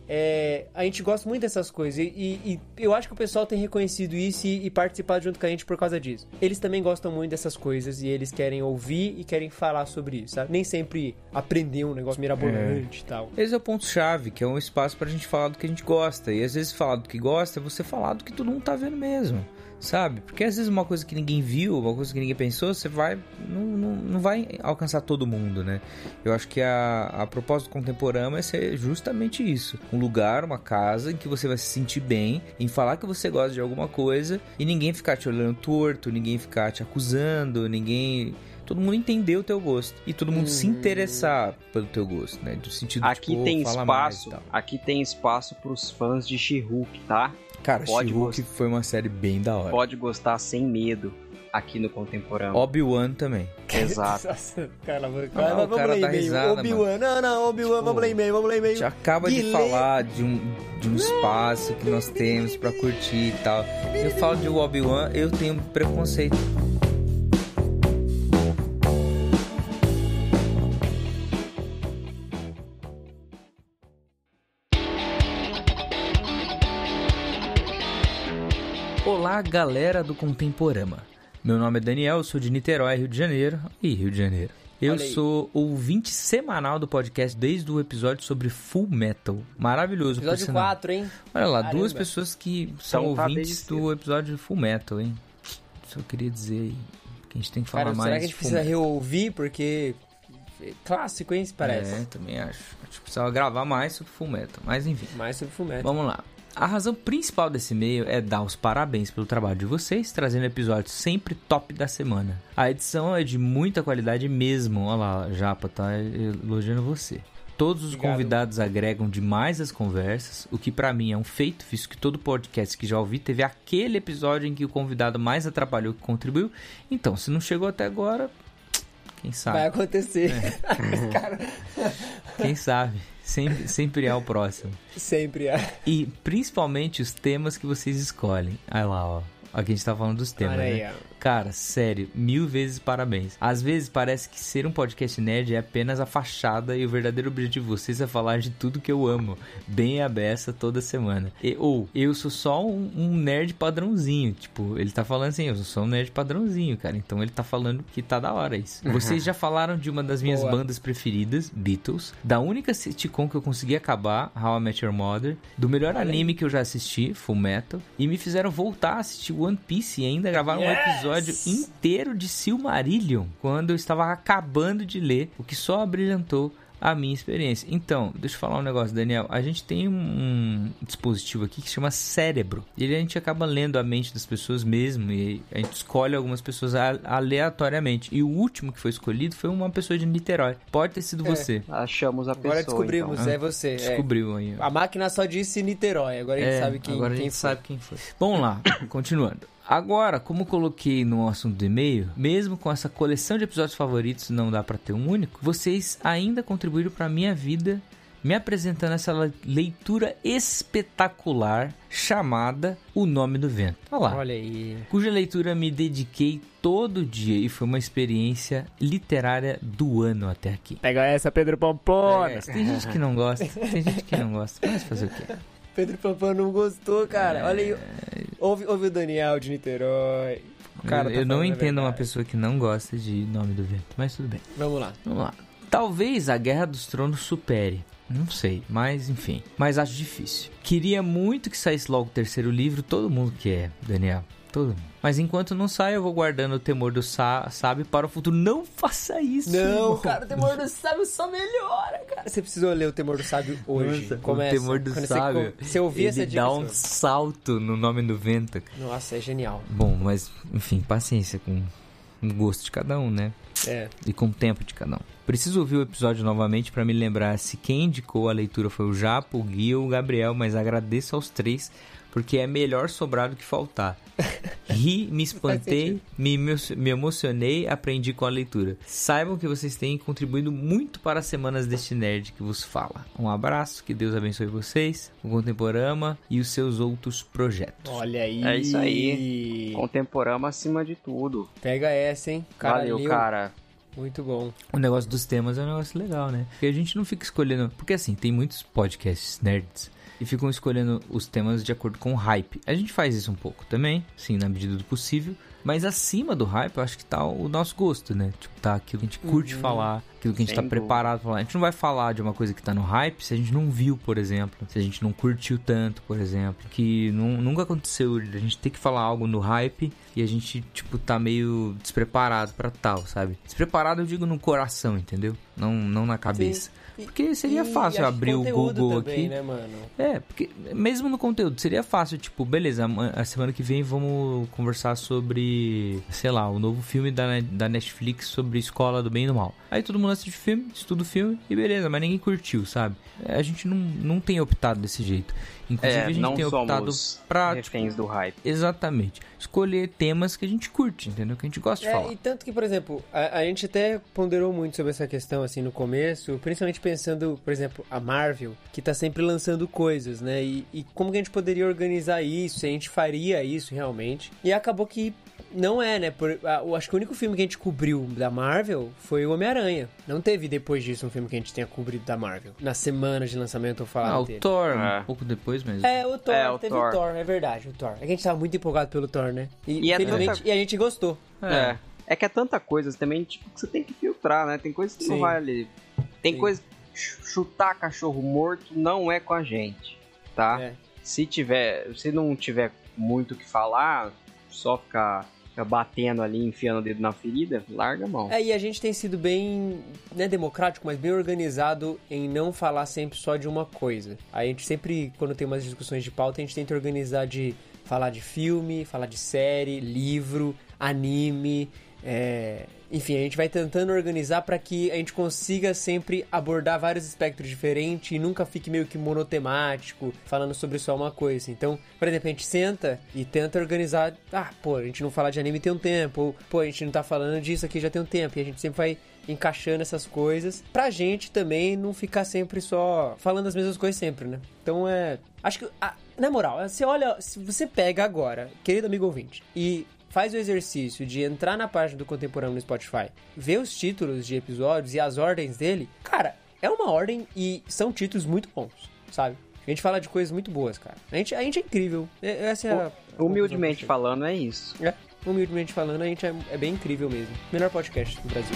E: É, a gente gosta muito dessas coisas e, e- eu acho que o pessoal tem reconhecido isso e, e participado junto com a gente por causa disso. Eles também gostam muito dessas coisas e eles querem ouvir e querem falar sobre isso, sabe? Nem sempre aprender um negócio mirabolante e tal.
F: Esse é o ponto-chave, que é um espaço pra gente falar do que a gente gosta. E às vezes falar do que gosta é você falar do que todo mundo tá vendo mesmo. Sabe? Porque às vezes uma coisa que ninguém viu, uma coisa que ninguém pensou, você vai. Não, não, não vai alcançar todo mundo, né? Eu acho que a, a propósito contemporânea é ser justamente isso. Um lugar, uma casa em que você vai se sentir bem, em falar que você gosta de alguma coisa e ninguém ficar te olhando torto, ninguém ficar te acusando, ninguém. Todo mundo entender o teu gosto. E todo mundo se interessar pelo teu gosto, né? Do sentido
G: aqui
F: tipo,
G: tem
F: fala mais
G: espaço,
F: e tal.
G: aqui tem espaço pros fãs de She-Hulk, tá?
F: Cara, She-Hulk foi uma série bem da hora.
G: Pode gostar sem medo aqui no contemporâneo.
F: Obi-Wan também.
G: Exato.
E: Nossa, (laughs) cara, vamos,
F: Ah, cara
E: ler
F: dá
E: e-mail.
F: risada,
E: Obi-Wan, não, não, Obi-Wan,
F: Tipo,
E: vamos ler e-mail, vamos ler
F: A
E: e-mail.
F: gente acaba de
E: Guilherme.
F: falar de um, de um espaço que nós temos pra curtir e tal. Eu falo de Obi-Wan, eu tenho preconceito. Olá, galera do Contemporama. Meu nome é Daniel, sou de Niterói, Rio de Janeiro. Ih, Rio de Janeiro. Eu sou ouvinte semanal do podcast desde o episódio sobre Full Metal. Maravilhoso,
E: Episódio
F: sinal.
E: 4, hein?
F: Olha lá,
E: Caramba.
F: duas pessoas que são
G: Então tá
F: ouvintes do episódio Full Metal, hein? Só queria dizer aí que a gente tem que falar
E: Cara,
F: mais
E: será que a gente
F: de
E: precisa
F: Full Metal.
E: reouvir? Porque. é Clássico, hein? Se parece.
F: É, também acho. A gente precisava gravar mais sobre Full Metal. Mas enfim.
E: Mais sobre Fullmetal.
F: Vamos lá. A razão principal desse e-mail é dar os parabéns pelo trabalho de vocês, trazendo episódios sempre top da semana. A edição é de muita qualidade mesmo. Olha lá, Japa tá elogiando você. Todos os
E: Obrigado.
F: convidados agregam demais as conversas, o que pra mim é um feito, visto que todo podcast que já ouvi teve aquele episódio em que o convidado mais atrapalhou que contribuiu. Então, se não chegou até agora, quem sabe?
E: Vai acontecer.
F: É. (laughs) Quem sabe? Sempre, sempre é o próximo.
E: sempre é.
F: E principalmente os temas que vocês escolhem. Aí lá, ó. Aqui a gente tá falando dos temas,
E: Olha aí,
F: né? Cara, sério, mil vezes parabéns. Às vezes parece que ser um podcast nerd é apenas a fachada e o verdadeiro objetivo de vocês é falar de tudo que eu amo, bem a beça toda semana. E- ou, eu sou só um, um nerd padrãozinho. Tipo, ele tá falando assim, eu sou só um nerd padrãozinho, cara. Então ele tá falando que tá da hora isso. (laughs) Vocês já falaram de uma das minhas
E: Boa.
F: bandas preferidas, Beatles, da única sitcom que eu consegui acabar, How I Met Your Mother, do melhor anime que eu já assisti, Full Metal, e me fizeram voltar a assistir One Piece e ainda gravar um
E: Yes!
F: Episódio inteiro de Silmarillion, quando eu estava acabando de ler, o que só abrilhantou a minha experiência. Então, deixa eu falar um negócio, Daniel. A gente tem um, dispositivo aqui que se chama cérebro. E ele a gente acaba lendo a mente das pessoas mesmo. E a gente escolhe algumas pessoas aleatoriamente. E o último que foi escolhido foi uma pessoa de Niterói. Pode ter sido você.
G: Achamos a pessoa.
E: Agora descobrimos,
G: então.
E: é você. é.
F: Descobriu aí. ó.
E: A máquina só disse Niterói, agora a gente
F: É,
E: sabe quem,
F: agora a
E: quem
F: gente
E: foi.
F: sabe quem foi. Vamos lá, (coughs) continuando. Agora, como coloquei no assunto do e-mail, mesmo com essa coleção de episódios favoritos, não dá pra ter um único, vocês ainda contribuíram pra minha vida me apresentando essa le- leitura espetacular chamada O Nome do Vento. Olha lá.
E: Olha aí.
F: Cuja leitura me dediquei todo dia e foi uma experiência literária do ano até aqui.
E: Pega essa, Pedro Pampona.
F: É, tem gente que não gosta, tem gente que não gosta, mas fazer o quê?
E: Pedro Pampona não gostou, cara. Olha aí. Ouve, ouve o Daniel de Niterói. O cara
F: eu
E: tá
F: eu não entendo uma pessoa que não gosta de Nome do Vento, mas tudo bem.
E: Vamos lá.
F: Vamos lá. Talvez a Guerra dos Tronos supere. Não sei, mas enfim. Mas acho difícil. Queria muito que saísse logo o terceiro livro, todo mundo quer, Daniel. Todo mundo. Mas enquanto não sai, eu vou guardando o temor do Sá- sábio para o futuro. Não faça isso!
E: Não,
F: irmão.
E: cara, o Temor do Sábio só melhora, cara. Você precisou ler o Temor do Sábio hoje.
F: Nossa,
E: Começa.
F: o temor do
E: Quando
F: sábio.
E: Você, você ouvir essa dica.
F: dá um salto no nome do vento.
E: Nossa, é genial.
F: Bom, mas enfim, paciência com o gosto de cada um, né?
E: É.
F: e com o tempo de cada um. Preciso ouvir o episódio novamente para me lembrar se quem indicou a leitura foi o Japo, o Gui ou o Gabriel, mas agradeço aos três porque é melhor sobrar do que faltar. (laughs) Ri, me espantei, me, me emocionei, aprendi com a leitura. Saibam que vocês têm contribuído muito para as semanas deste nerd que vos fala. Um abraço, que Deus abençoe vocês, o Contemporama e os seus outros projetos.
E: Olha aí.
G: É isso aí. Contemporâneo acima de tudo.
E: Pega essa, hein? Cara,
G: Valeu,
E: leu.
G: cara.
E: Muito bom.
F: O negócio dos temas é um negócio legal, né? Porque a gente não fica escolhendo. Porque assim, tem muitos podcasts nerds e ficam escolhendo os temas de acordo com o hype. A gente faz isso um pouco também, sim, na medida do possível. Mas acima do hype, eu acho que tá o nosso gosto, né? Tipo, tá aquilo que a gente curte falar, aquilo que a gente
G: Sem
F: tá preparado pra falar. A gente não vai falar de uma coisa que tá no hype se a gente não viu, por exemplo. Se a gente não curtiu tanto, por exemplo. Que nu- nunca aconteceu a gente ter que falar algo no hype e a gente, tipo, tá meio despreparado pra tal, sabe? Despreparado eu digo no coração, entendeu? Não, não na cabeça.
E: E-
F: Porque seria
E: e
F: fácil abrir o Google
E: também,
F: aqui.
E: né, mano?
F: É, porque mesmo no conteúdo, seria fácil, tipo, beleza, a semana que vem vamos conversar sobre, sei lá, o novo filme da, da Netflix sobre escola do bem e do mal. Aí todo mundo assiste o filme, estuda o filme e beleza, mas ninguém curtiu, sabe? A gente não, não tem optado desse jeito. Inclusive
G: É,
F: a gente
G: não
F: tem optado pra, tipo,
G: reféns do hype.
F: exatamente, escolher temas que a gente curte, entendeu? Que a gente gosta de
E: É,
F: falar.
E: e tanto que, por exemplo, a, a gente até ponderou muito sobre essa questão, assim, no começo, principalmente pensando, por exemplo, a Marvel, que tá sempre lançando coisas, né? E, e como que a gente poderia organizar isso, se a gente faria isso realmente. E acabou que não é, né? Por, eu acho que o único filme que a gente cobriu da Marvel foi o Homem-Aranha. Não teve depois disso um filme que a gente tenha cobrido da Marvel. Na semana de lançamento eu falava
F: Ah, o
E: dele.
F: Thor,
G: É.
F: um pouco depois mesmo.
E: É, o Thor,
G: É, o
E: teve
G: Thor.
E: o Thor, é verdade, o Thor. É que a gente tava muito empolgado pelo Thor, né? E,
G: E é
E: felizmente,
G: tanta-
E: e a gente gostou.
G: É. É que é tanta coisa também, tipo, que você tem que filtrar, né? Tem coisa que não
E: Sim.
G: vai ali. Tem
E: Sim.
G: coisa. ch- Chutar cachorro morto não é com a gente, tá?
E: É.
G: Se tiver. Se não tiver muito o que falar, só ficar batendo ali, enfiando o dedo na ferida, larga a mão.
E: É, e a gente tem sido bem, não é democrático, mas bem organizado em não falar sempre só de uma coisa. A gente sempre, quando tem umas discussões de pauta, a gente tenta organizar de falar de filme, falar de série, livro, anime, é, enfim, a gente vai tentando organizar para que a gente consiga sempre abordar vários espectros diferentes e nunca fique meio que monotemático, falando sobre só uma coisa. Então, por exemplo, a gente senta e tenta organizar, ah, pô, a gente não fala de anime tem um tempo, ou pô, a gente não tá falando disso aqui já tem um tempo, e a gente sempre vai encaixando essas coisas pra gente também não ficar sempre só falando as mesmas coisas sempre, né? Então é, acho que a- na moral, você olha, se você pega agora, querido amigo ouvinte, e faz o exercício de entrar na página do Contemporâneo no Spotify, ver os títulos de episódios e as ordens dele, cara, é uma ordem e são títulos muito bons, sabe? A gente fala de coisas muito boas, cara. A gente, a gente é incrível. É- Essa é a.
G: Humildemente
E: conclusão
G: falando, é isso.
E: É, humildemente falando, a gente é, é bem incrível mesmo. Melhor podcast do Brasil.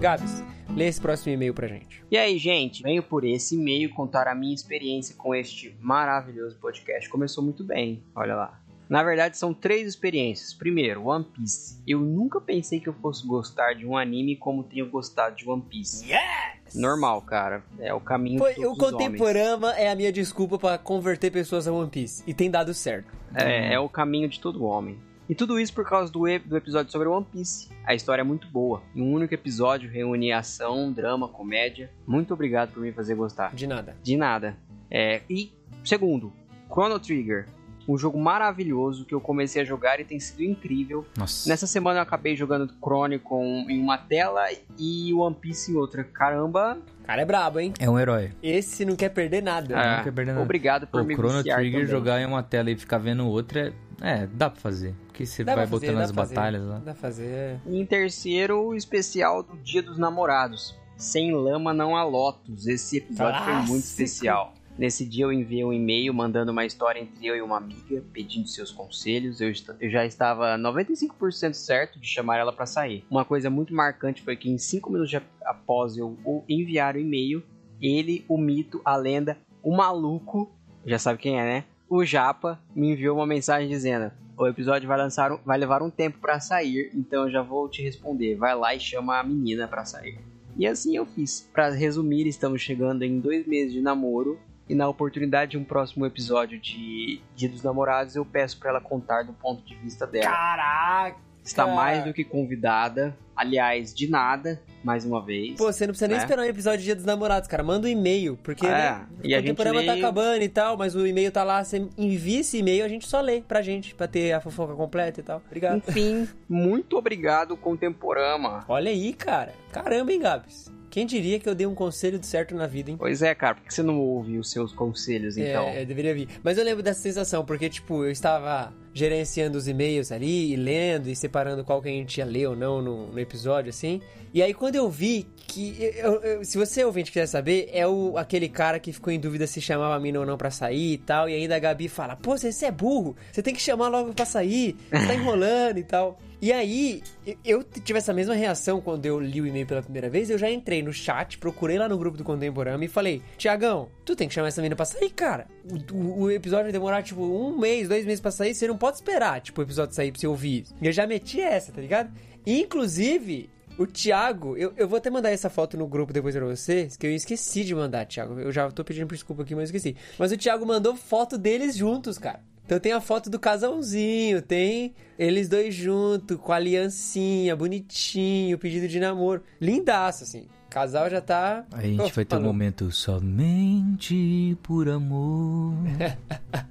E: Gabs, lê esse próximo e-mail pra gente.
G: E aí, gente, venho por esse e-mail contar a minha experiência com este maravilhoso podcast. Começou muito bem, olha lá. Na verdade, são três experiências. Primeiro, One Piece. Eu nunca pensei que eu fosse gostar de um anime como tenho gostado de One Piece.
E: Yes!
G: Normal, cara. É o caminho
E: Foi,
G: de
E: o. Contemporama é a minha desculpa pra converter pessoas a One Piece. E tem dado certo.
G: É, é o caminho de todo homem. E tudo isso por causa do, do episódio sobre One Piece. A história é muito boa. Em um único episódio reúne ação, drama, comédia. Muito obrigado por me fazer gostar.
E: De nada.
G: De nada. É, e, segundo, Chrono Trigger. Um jogo maravilhoso que eu comecei a jogar e tem sido incrível.
F: Nossa.
G: Nessa semana eu acabei jogando Chronicon em uma tela e One Piece em outra. Caramba!
E: O cara é brabo, hein?
F: É um herói.
E: Esse não quer perder nada.
G: É,
F: não quer perder nada.
G: obrigado por
F: O
G: me
F: Chrono Trigger
G: também.
F: jogar em uma tela e ficar vendo outra, é, dá pra fazer. Porque você vai
E: fazer,
F: botando as
E: fazer.
F: batalhas lá.
E: Dá fazer.
G: E em terceiro, o especial do Dia dos Namorados. Sem lama não há lotos. Esse episódio foi muito especial. Nesse dia eu enviei um e-mail mandando uma história entre eu e uma amiga, pedindo seus conselhos. Eu, eu já estava 95% certo de chamar ela para sair. Uma coisa muito marcante foi que em 5 minutos após eu o- enviar o e-mail, ele, o mito, a lenda, o maluco, já sabe quem é, né? O Japa me enviou uma mensagem dizendo: o episódio vai lançar, vai levar um tempo pra sair, então eu já vou te responder. Vai lá e chama a menina pra sair. E assim eu fiz. Pra resumir, estamos chegando em dois meses de namoro. E na oportunidade de um próximo episódio de Dia dos Namorados, eu peço pra ela contar do ponto de vista dela.
E: Caraca!
G: Está mais do que convidada. Aliás, de nada, mais uma vez.
E: Pô, você não precisa nem
G: É.
E: esperar um episódio de Dia dos Namorados, cara. Manda um e-mail, porque
G: É,
E: né,
G: e a
E: o temporama tá
G: lê-
E: acabando e tal, mas o e-mail tá lá. Você envia esse e-mail, a gente só lê pra gente, pra ter a fofoca completa e tal. Obrigado.
G: Enfim, muito obrigado, Contemporama.
E: Olha aí, cara. Caramba, hein, Gabs? Quem diria que eu dei um conselho de certo na vida, hein?
G: Pois é, cara, por que você não ouve os seus conselhos, então?
E: É, eu deveria vir. Mas eu lembro dessa sensação, porque, tipo, eu estava gerenciando os e-mails ali, e lendo e separando qual que a gente ia ler ou não no, no episódio, assim. E aí, quando eu vi que. eu- eu- se você ouvinte quiser saber, é o, aquele cara que ficou em dúvida se chamava a mina ou não pra sair e tal. E ainda a Gabi fala: Pô, você, você é burro, você tem que chamar logo pra sair, você tá (laughs) enrolando e tal. E aí, eu- tive essa mesma reação quando eu li o e-mail pela primeira vez. Eu já entrei no chat, procurei lá no grupo do Contemporâneo e falei: Tiagão, tu tem que chamar essa menina pra sair, cara. O, o- o episódio vai demorar, tipo, um mês, dois meses pra sair. Você não pode esperar, tipo, o episódio sair pra você ouvir. E eu já meti essa, tá ligado? Inclusive, o Thiago, eu, eu vou até mandar essa foto no grupo depois pra vocês, que eu esqueci de mandar, Thiago. Eu já tô pedindo desculpa aqui, mas eu esqueci. Mas o Thiago mandou foto deles juntos, cara. Então tem a foto do casalzinho, tem eles dois juntos, com a aliancinha, bonitinho, pedido de namoro. Lindaço, assim. O casal já tá.
F: A gente
E: Oh,
F: vai ter um momento somente por amor.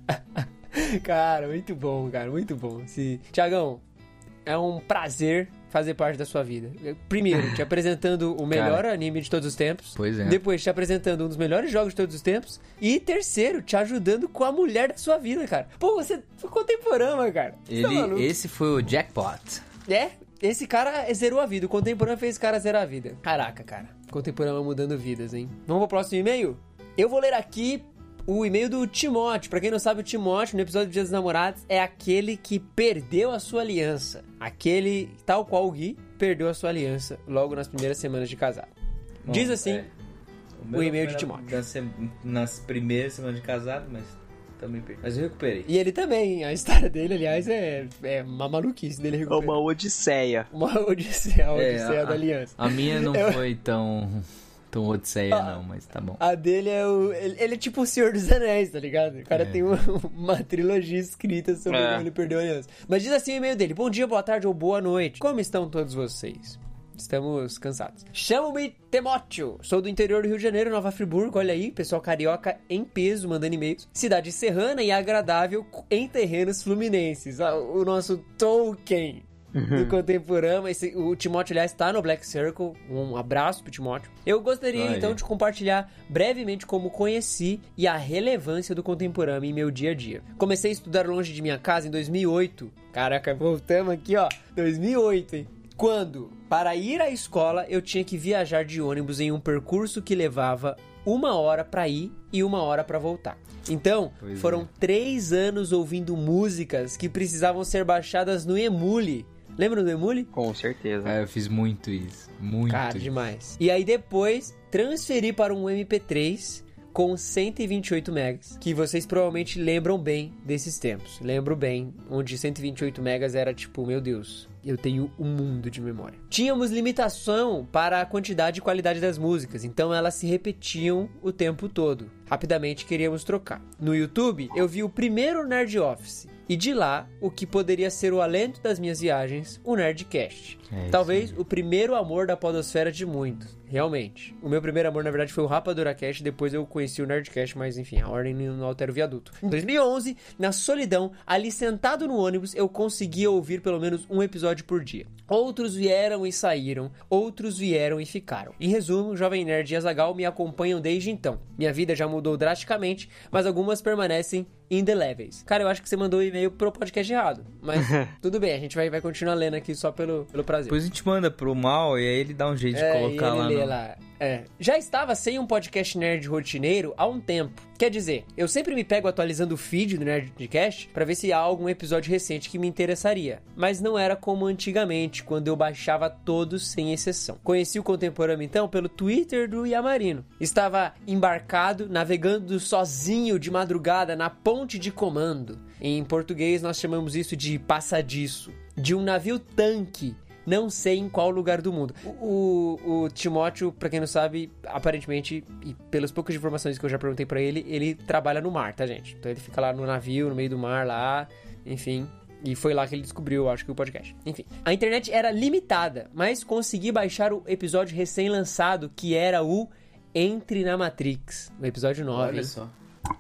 F: (laughs)
E: Cara, muito bom, cara, muito bom. Se... Tiagão, é um prazer fazer parte da sua vida. Primeiro, te (laughs) apresentando o melhor
F: Cara.
E: anime de todos os tempos.
F: Pois é.
E: Depois, te apresentando um dos melhores jogos de todos os tempos. E terceiro, te ajudando com a mulher da sua vida, cara. Pô, você foi contemporâneo, cara. Você tá
F: Ele,
E: maluco?
F: esse foi o jackpot.
E: É, esse cara zerou a vida. O contemporâneo fez esse cara zerar a vida. Caraca, cara. Contemporâneo mudando vidas, hein? Vamos pro próximo e-mail? Eu vou ler aqui o e-mail do Timóteo. Pra quem não sabe, o Timóteo, no episódio do Dia dos Namorados, é aquele que perdeu a sua aliança. Aquele, tal qual o Gui, perdeu a sua aliança logo nas primeiras semanas de casado. Diz
F: Bom,
E: assim,
F: é.
E: o e-mail de Timóteo.
F: na- nas primeiras semanas de casado, mas também perdi. Mas eu recuperei.
E: E ele também, a história dele, aliás, é, é uma maluquice dele
G: É
E: recuperar.
G: uma odisseia.
E: Uma (laughs) odisseia, a
F: É,
E: odisseia
F: a-
E: da aliança.
F: A minha não
E: Eu-
F: foi tão, tão odisseia,
E: Ah.
F: não, mas tá bom.
E: A dele é o. Ele, ele é tipo o Senhor dos Anéis, tá ligado? O cara
F: É.
E: tem uma, uma trilogia escrita sobre
G: É.
E: como ele perdeu a aliança. Mas diz assim o e-mail dele: Bom dia, boa tarde ou boa noite. Como estão todos vocês? Estamos cansados. Chamo-me Temóteo. Sou do interior do Rio de Janeiro, Nova Friburgo. Olha aí, pessoal carioca em peso mandando e-mails. Cidade serrana e agradável em terrenos fluminenses. Ah, O nosso Tolkien do contemporâneo. Esse, o Timóteo, aliás, está no Black Circle. Um abraço pro Timóteo. Eu gostaria, então, de compartilhar brevemente como conheci e a relevância do contemporâneo em meu dia a dia. Comecei a estudar longe de minha casa em 2008. Caraca, voltamos aqui, ó. 2008, hein? Quando, para ir à escola, eu tinha que viajar de ônibus em um percurso que levava uma hora para ir e uma hora para voltar. Então,
F: Pois
E: foram
F: é.
E: três anos ouvindo músicas que precisavam ser baixadas no Emule. Lembra do Emule?
G: Com certeza.
F: É, eu fiz muito isso. Muito.
E: Cara, demais. E aí depois transferi para um MP3 com 128 megas, que vocês provavelmente lembram bem desses tempos. Lembro bem, onde 128 megas era tipo, meu Deus, eu tenho um mundo de memória. Tínhamos limitação para a quantidade e qualidade das músicas, então elas se repetiam o tempo todo. Rapidamente queríamos trocar. No YouTube, eu vi o primeiro Nerd Office. E de lá, o que poderia ser o alento das minhas viagens, o Nerdcast.
F: É
E: Talvez o primeiro amor da podosfera de muitos. Realmente. O meu primeiro amor, na verdade, foi o Rapadura Cast, depois eu conheci o Nerdcast, mas enfim, a ordem não altera o viaduto. Em 2011, na solidão, ali sentado no ônibus, eu conseguia ouvir pelo menos um episódio por dia. Outros vieram e saíram, outros vieram e ficaram. Em resumo, o Jovem Nerd e Azagal me acompanham desde então. Minha vida já mudou drasticamente, mas algumas permanecem in the levels. Cara, eu acho que você mandou o e-mail pro podcast errado, mas (laughs) tudo bem, a gente vai, vai continuar lendo aqui só pelo, pelo prazer.
F: Depois a gente manda pro mal e aí ele dá um jeito de
E: É,
F: colocar
E: e ele
F: lá.
E: É. Já estava sem um podcast nerd rotineiro há um tempo. Quer dizer, eu sempre me pego atualizando o feed do Nerdcast para ver se há algum episódio recente que me interessaria. Mas não era como antigamente, quando eu baixava todos sem exceção. Conheci o Contemporâneo então pelo Twitter do Yamarino. Estava embarcado, navegando sozinho de madrugada na ponte de comando. Em português nós chamamos isso de passadiço. De um navio tanque não sei em qual lugar do mundo. O, o, o Timóteo, pra quem não sabe, aparentemente, e pelas poucas informações que eu já perguntei pra ele, ele trabalha no mar, tá, gente? Então ele fica lá no navio, no meio do mar, lá, enfim. E foi lá que ele descobriu, acho que o podcast. Enfim. A internet era limitada, mas consegui baixar o episódio recém-lançado, que era o Entre na Matrix, o episódio 9.
F: Olha só.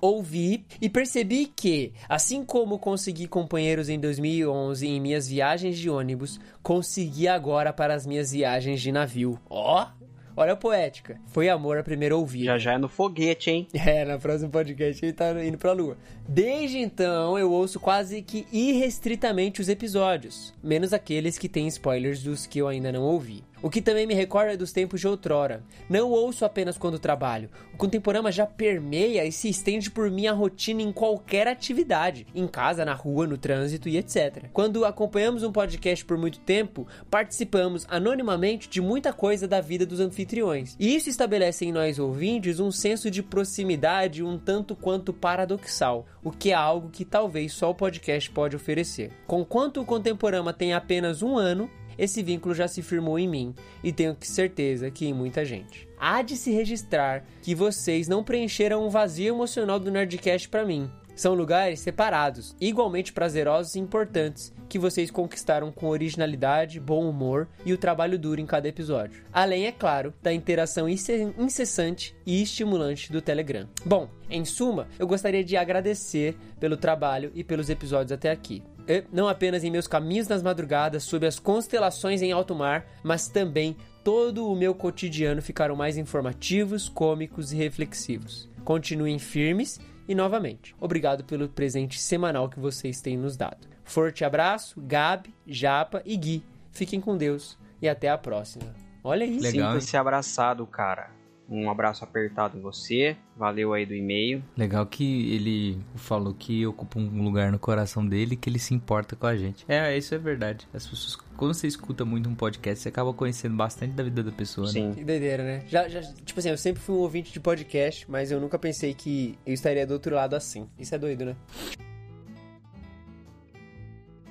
E: Ouvi e percebi que, assim como consegui companheiros em 2011 em minhas viagens de ônibus, consegui agora para as minhas viagens de navio. Ó, olha a poética. Foi amor a primeira ouvida.
G: Já já é no foguete, hein? (laughs)
E: É, na próxima podcast ele tá indo pra lua. Desde então, eu ouço quase que irrestritamente os episódios, menos aqueles que têm spoilers dos que eu ainda não ouvi. O que também me recorda dos tempos de outrora. Não ouço apenas quando trabalho. O Contemporama já permeia e se estende por minha rotina em qualquer atividade, em casa, na rua, no trânsito e etc. Quando acompanhamos um podcast por muito tempo, participamos anonimamente de muita coisa da vida dos anfitriões. E isso estabelece em nós ouvintes um senso de proximidade um tanto quanto paradoxal, o que é algo que talvez só o podcast pode oferecer. Conquanto o Contemporama tem apenas um ano, esse vínculo já se firmou em mim e tenho certeza que em muita gente. Há de se registrar que vocês não preencheram um vazio emocional do Nerdcast para mim. São lugares separados, igualmente prazerosos e importantes, que vocês conquistaram com originalidade, bom humor e o trabalho duro em cada episódio. Além, é claro, da interação ince- incessante e estimulante do Telegram. Bom, em suma, eu gostaria de agradecer pelo trabalho e pelos episódios até aqui. Eh, não apenas em meus caminhos nas madrugadas, sob as constelações em alto mar, mas também todo o meu cotidiano ficaram mais informativos, cômicos e reflexivos. Continuem firmes e novamente, obrigado pelo presente semanal que vocês têm nos dado. Forte abraço, Gabi, Japa e Gui. Fiquem com Deus e até a próxima. Olha isso.
F: Legal?
G: Sinta-se abraçado, cara. Um abraço apertado em você. Valeu aí do e-mail.
F: Legal que ele falou que ocupa um lugar no coração dele que ele se importa com a gente. É, isso é verdade. As pessoas, quando você escuta muito um podcast, você acaba conhecendo bastante da vida da pessoa, né?
G: Sim.
E: Que doideira, né? Já, já, tipo assim, eu sempre fui um ouvinte de podcast, mas eu nunca pensei que eu estaria do outro lado assim. Isso é doido, né?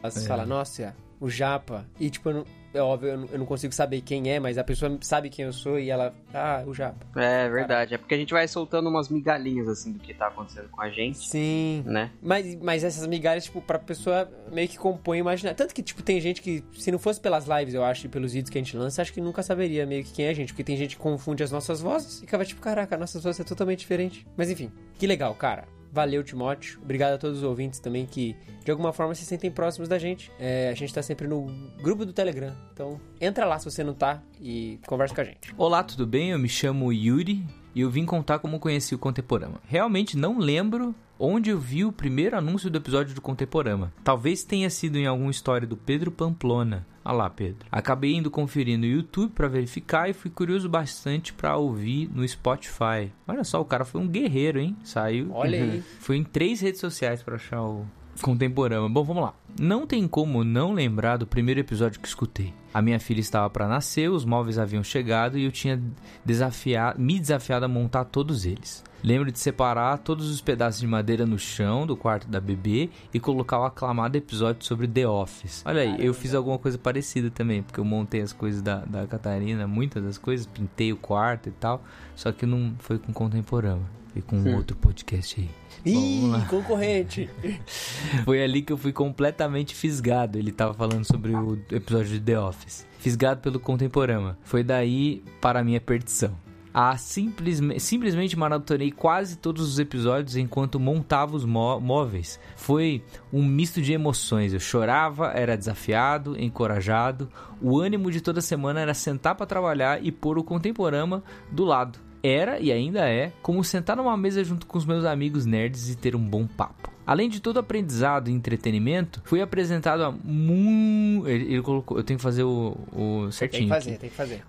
E: Você
F: É.
E: fala, nossa, o Japa. E tipo, eu não- é óbvio, eu não, eu não consigo saber quem é, mas a pessoa sabe quem eu sou e ela. Ah, o Japa.
G: É verdade. É porque a gente vai soltando umas migalhinhas assim do que tá acontecendo com a gente,
E: Sim.
G: né?
E: Mas, mas essas migalhas, tipo, pra pessoa meio que compõe o imaginário. Tanto que, tipo, tem gente que, se não fosse pelas lives, eu acho, e pelos vídeos que a gente lança, acho que nunca saberia meio que quem é a gente. Porque tem gente que confunde as nossas vozes e acaba, tipo, caraca, nossas vozes é totalmente diferente. Mas enfim, que legal, cara. Valeu, Timóteo. Obrigado a todos os ouvintes também que, de alguma forma, se sentem próximos da gente. É, a gente tá sempre no grupo do Telegram. Então, entra lá se você não tá e conversa com a gente.
F: Olá, tudo bem? Eu me chamo Yuri e eu vim contar como conheci o Contemporama. Realmente não lembro onde eu vi o primeiro anúncio do episódio do Contemporama. Talvez tenha sido em alguma história do Pedro Pamplona. Ah lá, Pedro. Acabei indo conferir no YouTube pra verificar e fui curioso bastante pra ouvir no Spotify. Olha só, o cara foi um guerreiro, hein? Saiu.
E: Olha aí. (laughs)
F: Foi em três redes sociais pra achar o Contemporama. Bom, vamos lá. Não tem como não lembrar do primeiro episódio que escutei. A minha filha estava para nascer, os móveis haviam chegado e eu tinha desafiado, me desafiado a montar todos eles. Lembro de separar todos os pedaços de madeira no chão do quarto da bebê e colocar o aclamado episódio sobre The Office. Olha aí, eu fiz alguma coisa parecida também, porque eu montei as coisas da, da Catarina, muitas das coisas, pintei o quarto e tal, só que não foi com Contemporama, foi com outro podcast aí.
E: Ih, concorrente. (laughs)
F: Foi ali que eu fui completamente fisgado. Ele tava falando sobre o episódio de The Office. Fisgado pelo Contemporama. Foi daí para a minha perdição. Ah, simplesmente, simplesmente maratonei quase todos os episódios enquanto montava os mó- móveis. Foi um misto de emoções. Eu chorava, era desafiado, encorajado. O ânimo de toda semana era sentar para trabalhar e pôr o Contemporama do lado. Era e ainda é como sentar numa mesa junto com os meus amigos nerds e ter um bom papo. Além de todo aprendizado e entretenimento, fui apresentado a mu... Ele, ele colocou, eu tenho que fazer o, o
E: Tem
F: certinho.
E: que fazer,
F: aqui.
E: tem que fazer.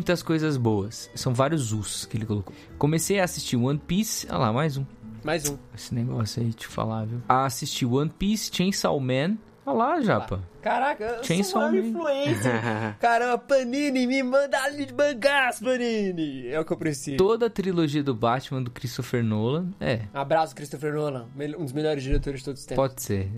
F: Muitas coisas boas. São vários us que ele colocou. Comecei a assistir One Piece. Olha lá, mais um.
E: Mais um.
F: Esse negócio aí, te falar, viu? A assistir One Piece, Chainsaw Man. Olha lá, Japa.
E: Caraca, eu
F: Chainsaw
E: sou uma
F: Man.
E: influência. (laughs) Caramba, Panini, me manda ali de mangás, Panini. É o que eu preciso.
F: Toda a trilogia do Batman do Christopher Nolan. É,
E: Abraço, Christopher Nolan, um dos melhores diretores de todos os tempos.
F: Pode ser,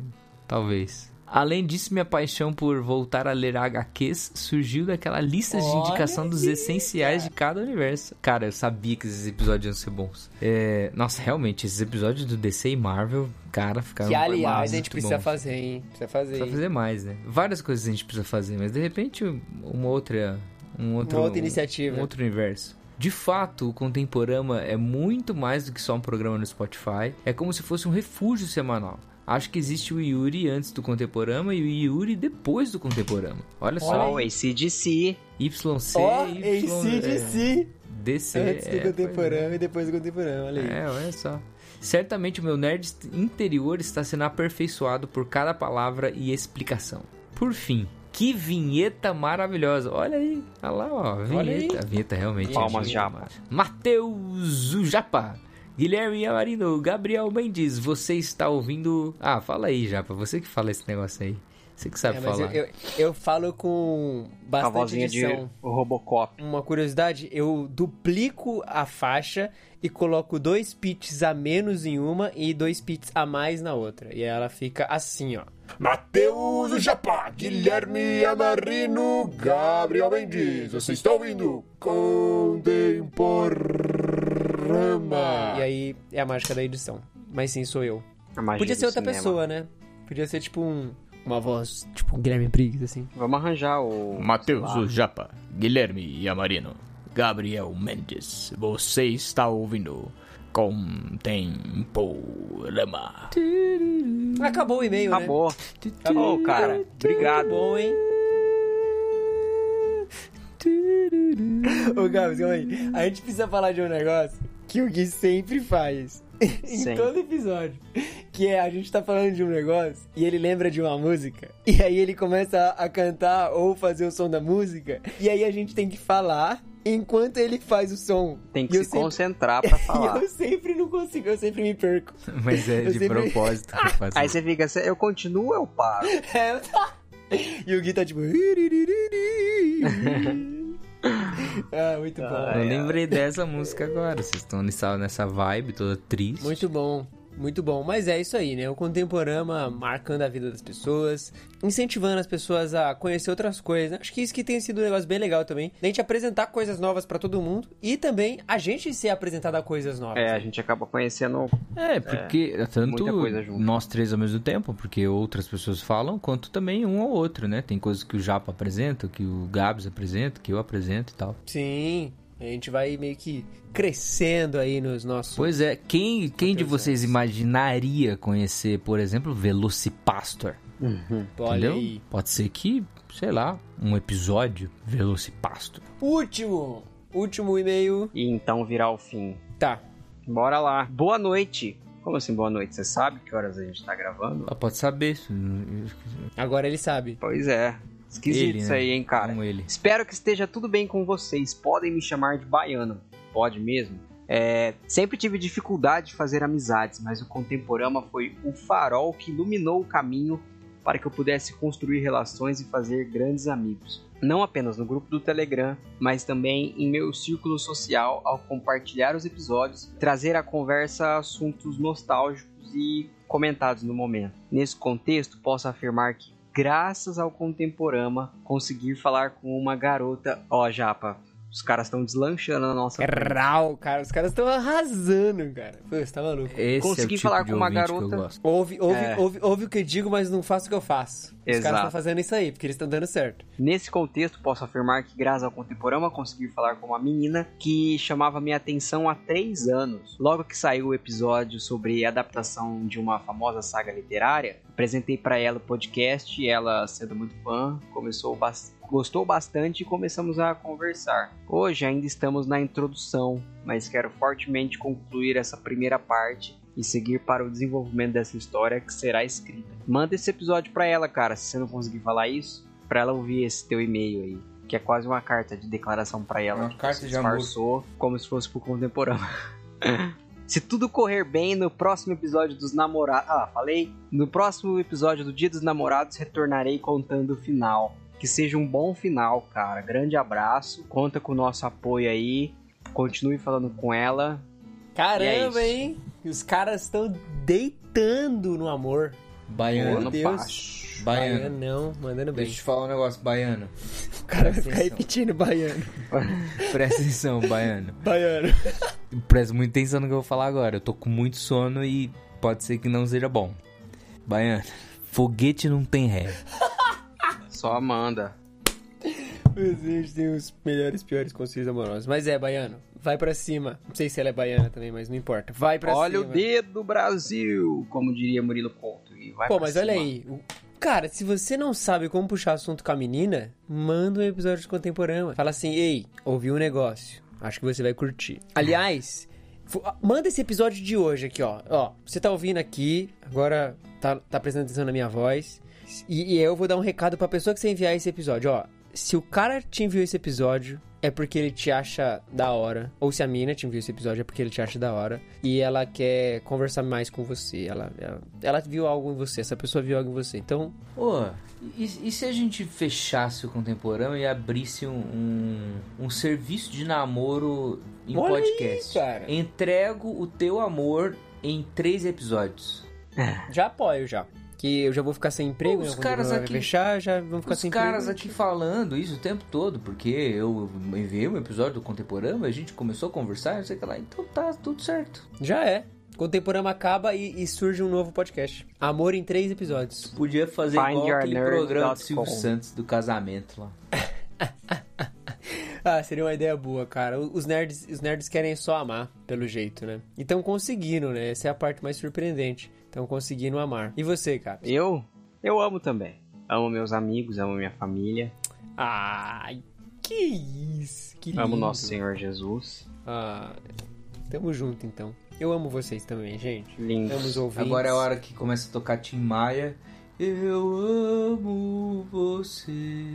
F: talvez. Além disso, minha paixão por voltar a ler HQs surgiu daquela lista de
E: Olha
F: indicação dos
E: aí,
F: essenciais de cada universo. Cara, eu sabia que esses episódios iam ser bons. É, Nossa, realmente, esses episódios do DC e Marvel, cara, ficaram
E: Que, aliás, a
F: muito
E: gente precisa
F: bons.
E: fazer, hein? Precisa fazer.
F: Precisa
E: hein?
F: fazer mais, né? Várias coisas a gente precisa fazer, mas de repente uma outra... Um outro,
E: Uma outra iniciativa.
F: Um outro universo. De fato, o Contemporama é muito mais do que só um programa no Spotify. É como se fosse um refúgio semanal. Acho que existe o Yuri antes do Contemporama e o Yuri depois do Contemporama. Olha só.
G: Ó, o ACDC.
F: YC,
E: Ó,
F: Y,
E: ACDC.
F: é, DC.
E: Antes do
F: é,
E: contemporâneo e depois do contemporâneo, olha aí.
F: É, olha só. Certamente o meu nerd interior está sendo aperfeiçoado por cada palavra e explicação. Por fim, que vinheta maravilhosa. Olha aí, olha lá, ó. Vinheta.
E: Olha aí.
F: A vinheta realmente.
G: Palmas,
F: é
G: Japa.
F: Matheus o Japa. Guilherme Amarino, Gabriel Mendes, você está ouvindo. Ah, fala aí, Japa. Você que fala esse negócio aí. Você que sabe
E: É, mas eu,
F: falar.
E: eu, eu falo com
G: A
E: bastante
G: vozinha de
E: edição.
G: Robocop.
E: Uma curiosidade, eu duplico a faixa e coloco dois pitches a menos em uma e dois pitches a mais na outra. E ela fica assim, ó.
D: Matheus Japá, Guilherme Amarino, Gabriel Mendes. Você está ouvindo Contemporama.
E: E aí é a mágica da edição. Mas sim, sou eu. Podia ser outra
G: cinema.
E: pessoa, né? Podia ser tipo um, uma voz, tipo um Guilherme Briggs, assim.
G: Vamos arranjar o.
F: Matheus o Japa, Guilherme Amarino, Gabriel Mendes, você está ouvindo Contemporama.
E: Acabou o e-mail, né?
G: Acabou. Acabou, cara. Obrigado.
E: Bom, hein? (laughs) Ô, Gabs, calma aí. A gente precisa falar de um negócio que o Gui sempre faz. (laughs) em todo episódio. Que é, a gente tá falando de um negócio e ele lembra de uma música. E aí ele começa a, a cantar ou fazer o som da música. E aí a gente tem que falar enquanto ele faz o som.
G: Tem que se
E: sempre-
G: concentrar pra (laughs)
E: E
G: falar.
E: eu sempre não consigo, eu sempre me perco. (laughs)
F: Mas é
E: Eu
F: de
E: sempre-
F: propósito que eu faço
G: Aí você fica, eu continuo ou eu paro?
E: É, e o Gui tá tipo. (laughs) ah, muito bom.
F: Eu lembrei dessa música agora. Vocês estão nessa vibe toda triste.
E: Muito bom, muito bom. Mas é isso aí, né? O Contemporama marcando a vida das pessoas, incentivando as pessoas a conhecer outras coisas. né? Acho que isso que tem sido um negócio bem legal também. Da gente apresentar coisas novas pra todo mundo e também a gente ser apresentado a coisas novas.
G: É, a gente acaba conhecendo.
F: É, porque tanto
G: muita coisa junto.
F: nós três ao mesmo tempo, porque outras pessoas falam, quanto também um ou outro, né? Tem coisas que o Japa apresenta, que o Gabs apresenta, que eu apresento e tal.
E: Sim, a gente vai meio que crescendo aí nos nossos.
F: Pois é, quem, quem de vocês imaginaria conhecer, por exemplo, Velocipastor?
E: Olha
F: entendeu?
E: aí.
F: Pode ser que, sei lá, um episódio Velocipastor.
E: Último, último e-mail.
G: E então virar o fim.
E: Tá.
G: Bora lá. Boa noite. Como assim, boa noite? Você sabe que horas a gente tá gravando?
F: Ah, Pode saber.
E: Agora ele sabe.
G: Pois é. Esquisito
F: Ele,
G: isso
F: né?
G: aí, hein, cara. Espero que esteja tudo bem com vocês. Podem me chamar de baiano. Pode mesmo? É, sempre tive dificuldade de fazer amizades, mas o Contemporama foi o farol que iluminou o caminho para que eu pudesse construir relações e fazer grandes amigos. Não apenas no grupo do Telegram, mas também em meu círculo social ao compartilhar os episódios, trazer à conversa assuntos nostálgicos e comentados no momento. Nesse contexto, posso afirmar que, graças ao Contemporama, conseguir falar com uma garota. Ó, Japa, os caras estão deslanchando na nossa. frente.
E: Rau, cara. Os caras estão arrasando, cara. Pô, você tá maluco.
F: Esse
G: Consegui
F: é o tipo
G: falar
F: de
G: com uma garota.
E: Ouve, ouve,
G: É.
E: ouve, ouve o que eu digo, mas não faço o que eu faço. Os
G: Exato.
E: caras estão fazendo isso aí, porque eles estão dando certo.
G: Nesse contexto, posso afirmar que, graças ao Contemporama, consegui falar com uma menina que chamava minha atenção há três anos. Logo que saiu o episódio sobre a adaptação de uma famosa saga literária, apresentei para ela o podcast e ela, sendo muito fã, começou bas- gostou bastante e começamos a conversar. Hoje ainda estamos na introdução, mas quero fortemente concluir essa primeira parte e seguir para o desenvolvimento dessa história que será escrita. Manda esse episódio para ela, cara, se você não conseguir falar isso, para ela ouvir esse teu e-mail aí, que é quase uma carta de declaração para ela.
F: Uma
G: que
F: carta
G: você
F: de amor.
G: disfarçou como se fosse pro contemporâneo. (laughs) Se tudo correr bem, no próximo episódio dos namorados. Ah, falei? No próximo episódio do Dia dos Namorados, retornarei contando o final. Que seja um bom final, cara. Grande abraço. Conta com o nosso apoio aí. Continue falando com ela.
E: Caramba,
G: E é
E: hein? E os caras estão deitando no amor.
F: Baiano.
G: Voando
E: Deus.
G: baixo.
F: Baiano.
E: não, mandando bem.
F: Deixa eu te falar um negócio, baiano.
E: O cara vai ficar repetindo baiano. (laughs)
F: Presta atenção, baiano.
E: Baiano. (laughs)
F: Presta muita atenção no que eu vou falar agora. Eu tô com muito sono e pode ser que não seja bom. Baiano, foguete não tem ré.
G: Só manda.
E: Meu Deus, tem os melhores, piores conselhos amorosos. Mas é, baiano. Vai pra cima. Não sei se ela é baiana também, mas não importa. Vai pra
G: Olha
E: cima.
G: o dedo, Brasil! Como diria Murilo Couto. E vai
E: Pô, mas olha
G: cima.
E: aí. o- Cara, se você não sabe como puxar assunto com a menina, manda um episódio de contemporâneo. Fala assim, ei, ouvi um negócio. Acho que você vai curtir. Aliás, manda esse episódio de hoje aqui, ó. Ó, você tá ouvindo aqui, agora tá, tá prestando atenção na minha voz. E, e eu vou dar um recado pra pessoa que você enviar esse episódio, ó. Se o cara te enviou esse episódio, é porque ele te acha da hora. Ou se a mina te enviou esse episódio, é porque ele te acha da hora. E ela quer conversar mais com você. Ela, ela, ela viu algo em você, essa pessoa viu algo em você. Então,
F: Pô, e, e se a gente fechasse o contemporâneo e abrisse um, um, um serviço de namoro em
E: Olha aí,
F: podcast?
E: cara.
F: Entrego o teu amor em três episódios.
E: já apoio já. Que eu já vou ficar sem emprego,
F: Os
E: né?
F: Caras
E: vai
F: aqui-
E: fechar, já vão ficar
F: Os
E: sem
F: caras
E: emprego.
F: aqui falando isso o tempo todo, porque eu enviei um episódio do Contemporâneo, a gente começou a conversar, não sei o que lá, então tá tudo certo.
E: Já é. Contemporâneo acaba e, e surge um novo podcast. Amor em três episódios.
F: Podia fazer igual aquele programa do Silvio Santos do casamento lá. (laughs)
E: Ah, seria uma ideia boa, cara. Os nerds, os nerds querem só amar, pelo jeito, né? E estão conseguindo, né? Essa é a parte mais surpreendente. Estão conseguindo amar. E você, cara?
G: Eu? Eu amo também. Amo meus amigos, amo minha família.
E: Ai, que isso. Que lindo.
G: Amo nosso Senhor Jesus.
E: Ah, tamo junto, então. Eu amo vocês também, gente.
G: Lindos.
E: Amo os ouvintes.
F: Agora é a hora que começa a tocar Tim Maia. Eu amo você.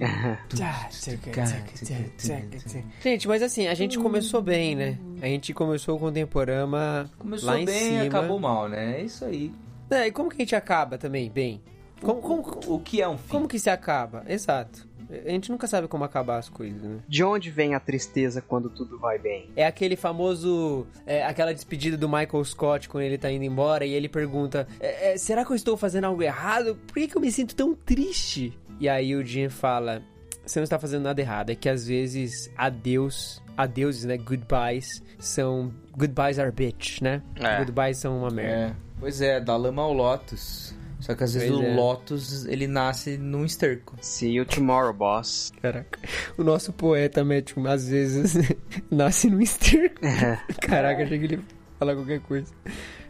E: Gente, mas assim, a gente começou bem, né? A gente começou com o Contemporama
F: Começou
E: lá em
F: bem
E: cima.
F: e acabou mal, né? É isso aí.
E: É, e como que a gente acaba também bem? Como, como,
F: O que é um fim?
E: como que se acaba? Exato. A gente nunca sabe como acabar as coisas, né?
G: De onde vem a tristeza quando tudo vai bem?
E: É aquele famoso. é, aquela despedida do Michael Scott quando ele tá indo embora e ele pergunta: é, é, Será que eu estou fazendo algo errado? Por que, que eu me sinto tão triste? E aí o Jim fala: Você não está fazendo nada errado. É que às vezes adeus. Adeuses, né? Goodbyes são. Goodbyes are bitch, né?
G: É.
E: Goodbyes são uma merda.
F: É, pois é, da lama ao Lotus. Só que às vezes
E: Pois
F: o
E: é.
F: Lotus, ele nasce num esterco.
G: See you tomorrow, boss.
E: Caraca. O nosso poeta, médico, às vezes (laughs) nasce no esterco. (laughs) Caraca, achei que ele ia falar qualquer coisa.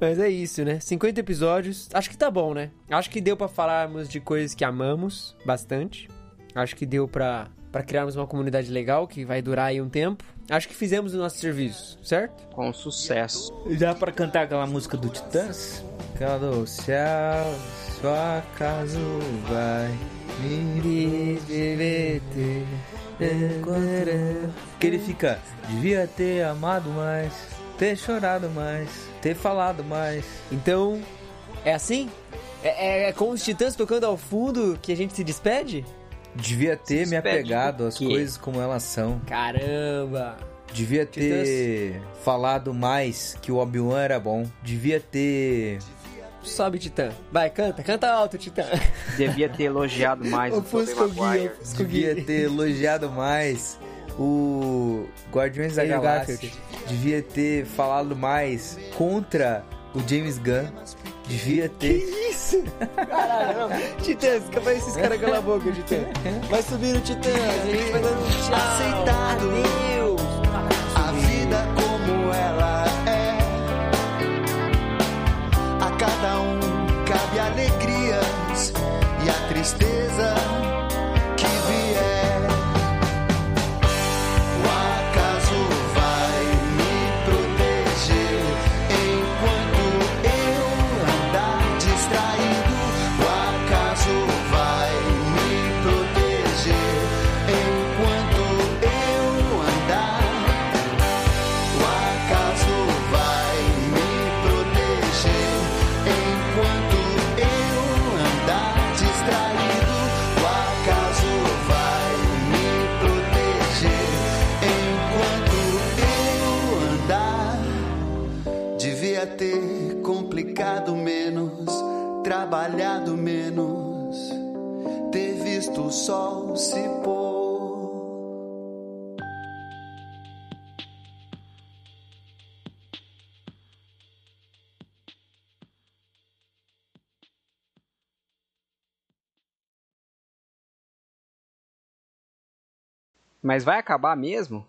E: Mas é isso, né? 50 episódios. Acho que tá bom, né? Acho que deu pra falarmos de coisas que amamos bastante. Acho que deu pra criarmos uma comunidade legal que vai durar aí um tempo. Acho que fizemos o nosso serviço, certo?
G: Com sucesso.
F: Dá pra cantar aquela música do Titãs? Aquela do céu, só acaso vai me Que ele fica, devia ter amado mais, ter chorado mais, ter falado mais.
E: Então, é assim? É, é- é com os titãs tocando ao fundo que a gente se despede?
F: Devia ter me apegado
G: do
F: às coisas como elas são.
E: Caramba!
F: Devia ter falado mais que o Obi-Wan era bom. Devia ter.
E: Sobe, Titã. Vai, canta, canta alto, Titã. (laughs)
G: Devia ter elogiado mais o Tobey
E: Ofusca o Gui,
G: Maguire.
E: ofusca o
F: Devia ter elogiado mais o Guardiões da Galáxia. Devia ter falado mais contra o James Gunn. Devia ter.
E: Isso! Caralho, (laughs) não. Titãs, capaz esses caras calam a boca, Titã. Vai subir o Titã, a gente vai dando um tchau.
H: Aceitado.
E: Adeus.
H: A vida como ela é. A cada um cabe alegrias e a tristeza o sol se pôr.
G: Mas vai acabar mesmo?